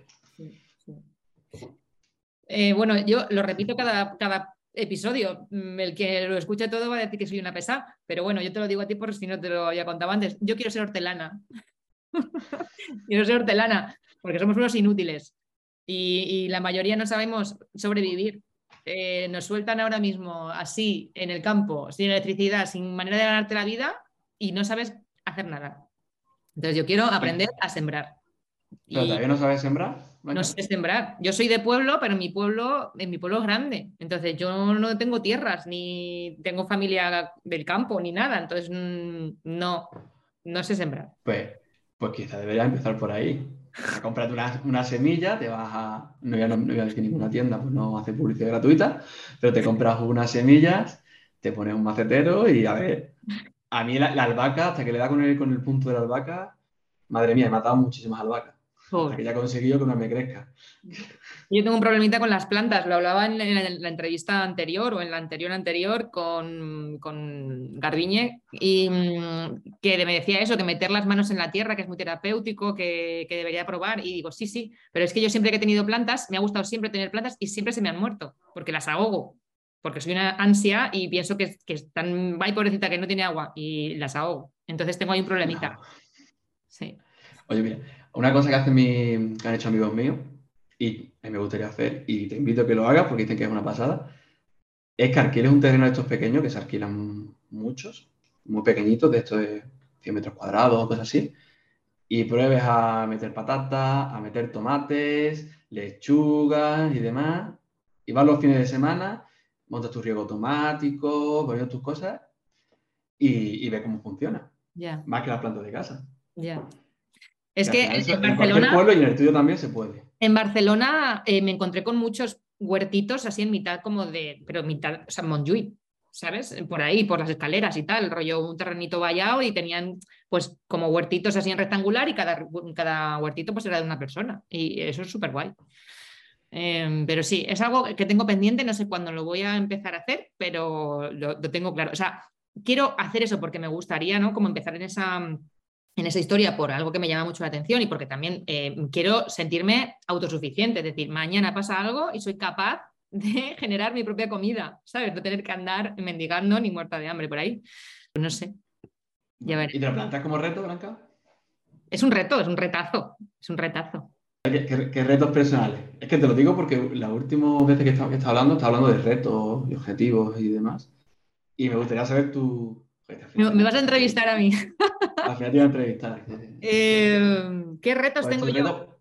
Eh, bueno, yo lo repito cada, cada episodio. Mm, el que lo escuche todo va a decir que soy una pesada, pero bueno, yo te lo digo a ti por si no te lo había contado antes. Yo quiero ser hortelana. [laughs] quiero ser hortelana, porque somos unos inútiles y, la mayoría no sabemos sobrevivir. Eh, nos sueltan ahora mismo así en el campo, sin electricidad, sin manera de ganarte la vida y no sabes hacer nada. Entonces yo quiero aprender a sembrar. ¿Pero todavía no sabes sembrar? No sé sembrar. Yo soy de pueblo, pero mi pueblo, en mi pueblo es grande. Entonces yo no tengo tierras, ni tengo familia del campo, ni nada. Entonces mm, no, no sé sembrar. Pues, pues quizá deberías empezar por ahí. [laughs] A comprarte una, semilla, te vas a. No voy no voy a decir ninguna tienda, pues no hace publicidad gratuita, pero te compras unas semillas, te pones un macetero y a ver. A mí la, albahaca, hasta que le da con el, con el punto de la albahaca, madre mía, he matado muchísimas albahacas que ya he conseguido que no me crezca. Yo tengo un problemita con las plantas, lo hablaba en, la entrevista anterior o en la anterior anterior con, con Garbiñe, y mm, que me decía eso, que meter las manos en la tierra, que es muy terapéutico, que, que, debería probar, y digo, sí, sí, pero es que yo siempre que he tenido plantas, me ha gustado siempre tener plantas y siempre se me han muerto, porque las ahogo, porque soy una ansia y pienso que, que están, ay pobrecita que no tiene agua, y las ahogo. Entonces tengo ahí un problemita. Sí. Oye, mira, una cosa que, hacen mi, que han hecho amigos míos y me gustaría hacer, y te invito a que lo hagas porque dicen que es una pasada, es que alquiles un terreno de estos pequeños, que se alquilan muchos, muy pequeñitos, de estos de 100 metros cuadrados, cosas así, y pruebes a meter patatas, a meter tomates, lechugas y demás, y vas los fines de semana, montas tu riego automático, pones tus cosas y, y ves cómo funciona. Más que las plantas de casa. Ya. Es que en, Barcelona. pueblo y en el tuyo también se puede. En Barcelona eh, me encontré con muchos huertitos así en mitad como de, pero mitad, o sea, Montjuic, ¿sabes? Por ahí, por las escaleras y tal, rollo un terrenito vallado y tenían pues como huertitos así en rectangular y cada, cada huertito pues era de una persona y eso es súper guay. Em, pero sí, es algo que tengo pendiente, no sé cuándo lo voy a empezar a hacer, pero lo, lo tengo claro. O sea, quiero hacer eso porque me gustaría, ¿no? Como empezar en esa, en esa historia por algo que me llama mucho la atención y porque también eh, quiero sentirme autosuficiente, es decir, mañana pasa algo y soy capaz de [laughs] generar mi propia comida, ¿sabes? No tener que andar mendigando ni muerta de hambre por ahí. Pues no sé. Ya ¿Y te lo planteas como reto, Blanca? Es un reto, es un retazo, es un retazo. ¿Qué, retos personales? Es que te lo digo porque las últimas veces que estaba, hablando, está hablando de retos y objetivos y demás. Y me gustaría saber tu... me vas a entrevistar a mí. [laughs] Al final te voy a entrevistar. Eh, ¿Qué retos tengo yo? Retos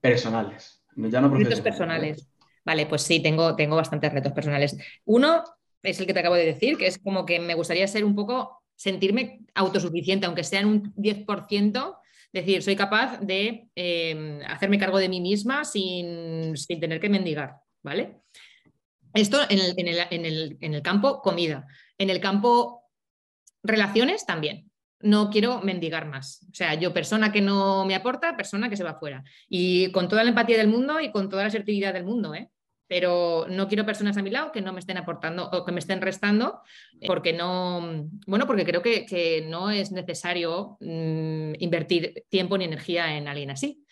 personales, ya no Retos personales. Vale, pues sí, tengo, tengo bastantes retos personales. Uno es el que te acabo de decir, que es como que me gustaría ser un poco, sentirme autosuficiente, aunque sea en un 10%, decir, soy capaz de em, hacerme cargo de mí misma sin, tener que mendigar, ¿vale? Esto en el, campo comida. En el campo relaciones también no quiero mendigar más. O sea, yo persona que no me aporta, persona que se va fuera. Y con toda la empatía del mundo y con toda la asertividad del mundo, ¿eh? Pero no quiero personas a mi lado que no me estén aportando o que me estén restando, porque no, bueno, porque creo que, no es necesario mm, invertir tiempo ni energía en alguien así.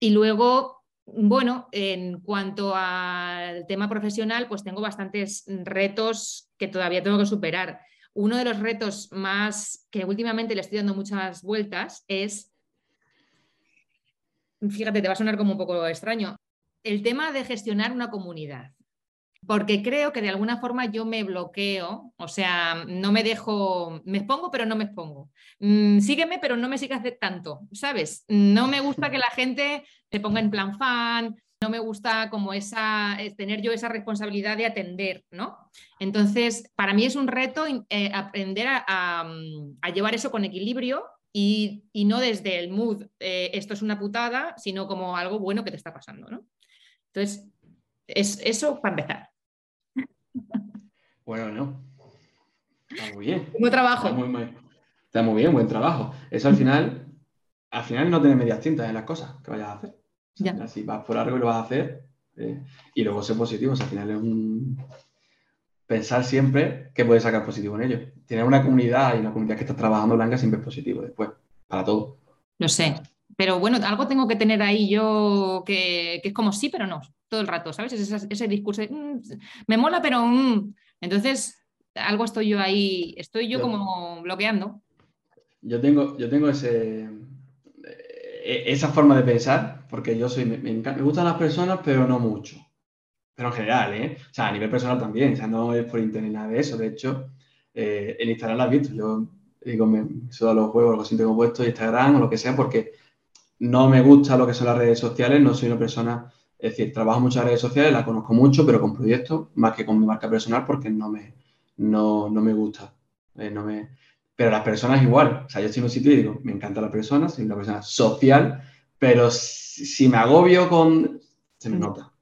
Y luego, bueno, en cuanto al tema profesional, pues tengo bastantes retos que todavía tengo que superar uno de los retos más que últimamente le estoy dando muchas vueltas es, fíjate, te va a sonar como un poco extraño, el tema de gestionar una comunidad. Porque creo que de alguna forma yo me bloqueo, o sea, no me dejo, me expongo pero no me expongo. Mm, sígueme pero no me sigas tanto, ¿sabes? No me gusta que la gente se ponga en plan fan, no me gusta como esa, eh, tener yo esa responsabilidad de atender, ¿no? Entonces, para mí es un reto eh, aprender a, llevar eso con equilibrio y, no desde el mood, eh, esto es una putada, sino como algo bueno que te está pasando, ¿no? Entonces, es eso para empezar. [laughs] Bueno, no. Está muy bien. Buen trabajo. Está muy, bien, buen trabajo. Eso al final, al final no tiene medias tintas en las cosas que vayas a hacer. Si vas por algo y lo vas a hacer, eh, y luego ser positivo, al final es un pensar siempre que puedes sacar positivo en ello. Tener una comunidad y una comunidad que está trabajando blanca siempre es positivo después, para todo. Lo sé. Pero bueno, algo tengo que tener ahí yo que, es como sí, pero no, todo el rato, ¿sabes? Ese, discurso de, mm, me mola, pero mm". entonces algo estoy yo ahí, estoy yo, como bloqueando. Yo tengo, yo tengo ese, esa forma de pensar, porque yo soy, me, me, gustan las personas, pero no mucho. Pero en general, ¿eh? O sea, a nivel personal también, o sea, no es por internet nada de eso. De hecho, eh, en Instagram lo has visto. Yo digo, me subo a los juegos, lo siento tengo puesto Instagram o lo que sea, porque no me gusta lo que son las redes sociales, no soy una persona, es decir, trabajo muchas redes sociales, las conozco mucho, pero con proyectos, más que con mi marca personal, porque no me, no, no me gusta. Eh, no me, pero las personas igual. O sea, yo estoy en un sitio y digo, me encanta la persona, soy una persona social, pero si, me agobio con... Se me mm. nota.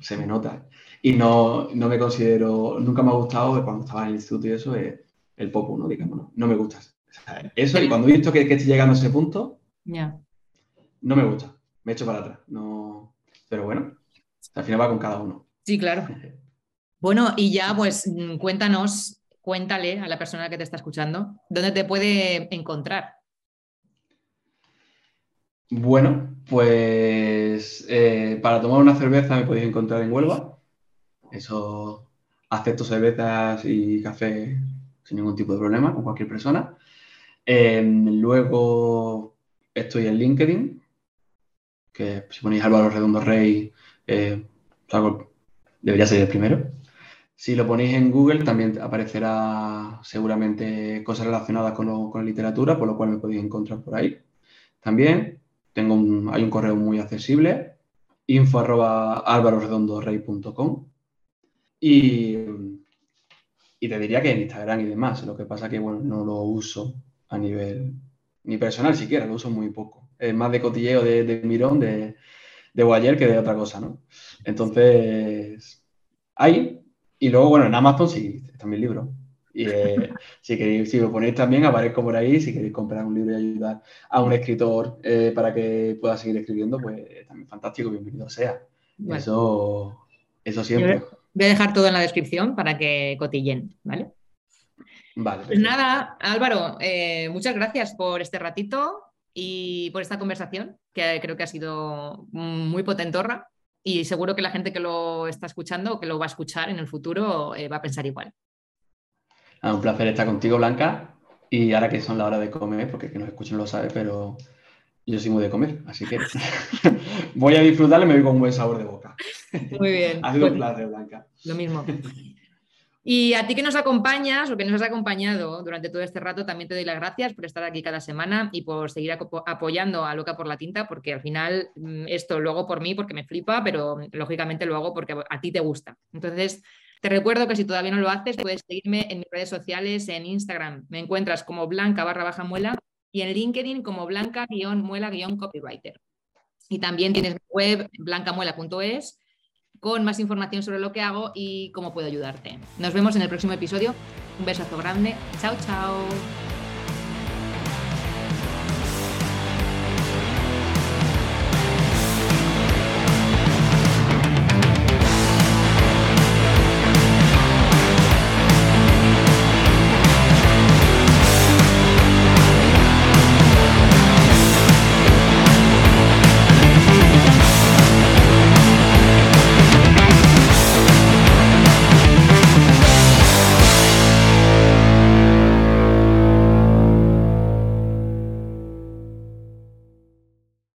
Se me nota. Y no, no, me considero, nunca me ha gustado cuando estaba en el instituto y eso, el popo, ¿no? Digamos, no, no me gusta. eso, y cuando he visto que, que estoy llegando a ese punto, no me gusta. Me echo para atrás. No... Pero bueno, al final va con cada uno. Sí, claro. [laughs] Bueno, y ya pues cuéntanos cuéntale a la persona que te está escuchando dónde te puede encontrar. Bueno, pues eh, para tomar una cerveza me podéis encontrar en Huelva. Eso acepto cervezas y café sin ningún tipo de problema con cualquier persona. Em, luego estoy en LinkedIn, que si ponéis Álvaro Redondo Rey, eh, debería ser el primero. Si lo ponéis en Google, también aparecerá seguramente cosas relacionadas con, la literatura, por lo cual me podéis encontrar por ahí. También tengo hay un correo muy accesible, info arroba y, y te diría que en Instagram y demás. Lo que pasa que bueno, no lo uso a nivel ni personal siquiera, lo uso muy poco. Es más de cotilleo de, mirón, de, de que de otra cosa, ¿no? Entonces, ahí y luego, bueno, en Amazon sí, están mis libros. Y eh, [laughs] si, queréis, si lo ponéis también, aparezco por ahí. Si queréis comprar un libro y ayudar a un escritor eh, para que pueda seguir escribiendo, pues también fantástico, bienvenido sea. Eso, eso siempre. Voy a dejar todo en la descripción para que cotillen, ¿vale? Vale. Pues nada, Álvaro, eh, muchas gracias por este ratito y por esta conversación, que creo que ha sido muy potentorra y seguro que la gente que lo está escuchando o que lo va a escuchar en el futuro eh, va a pensar igual. Ah, un placer estar contigo, Blanca. Y ahora que son la hora de comer, porque el que nos escuchen lo sabe, pero yo soy muy de comer, así que [laughs] voy a disfrutarlo y me voy con un buen sabor de boca. Muy bien. ha sido un placer, Blanca. Lo mismo. Y a ti que nos acompañas o que nos has acompañado durante todo este rato, también te doy las gracias por estar aquí cada semana y por seguir apoyando a Loca por la Tinta, porque al final mm, esto lo hago por mí porque me flipa, pero lógicamente lo hago porque a ti te gusta. Entonces, te recuerdo que si todavía no lo haces, puedes seguirme en mis redes sociales, en Instagram. Me encuentras como blanca barra baja muela y en LinkedIn como blanca-muela-copywriter. Y también tienes mi web blancamuela.es con más información sobre lo que hago y cómo puedo ayudarte. Nos vemos en el próximo episodio. Un besazo grande. Chao, chao.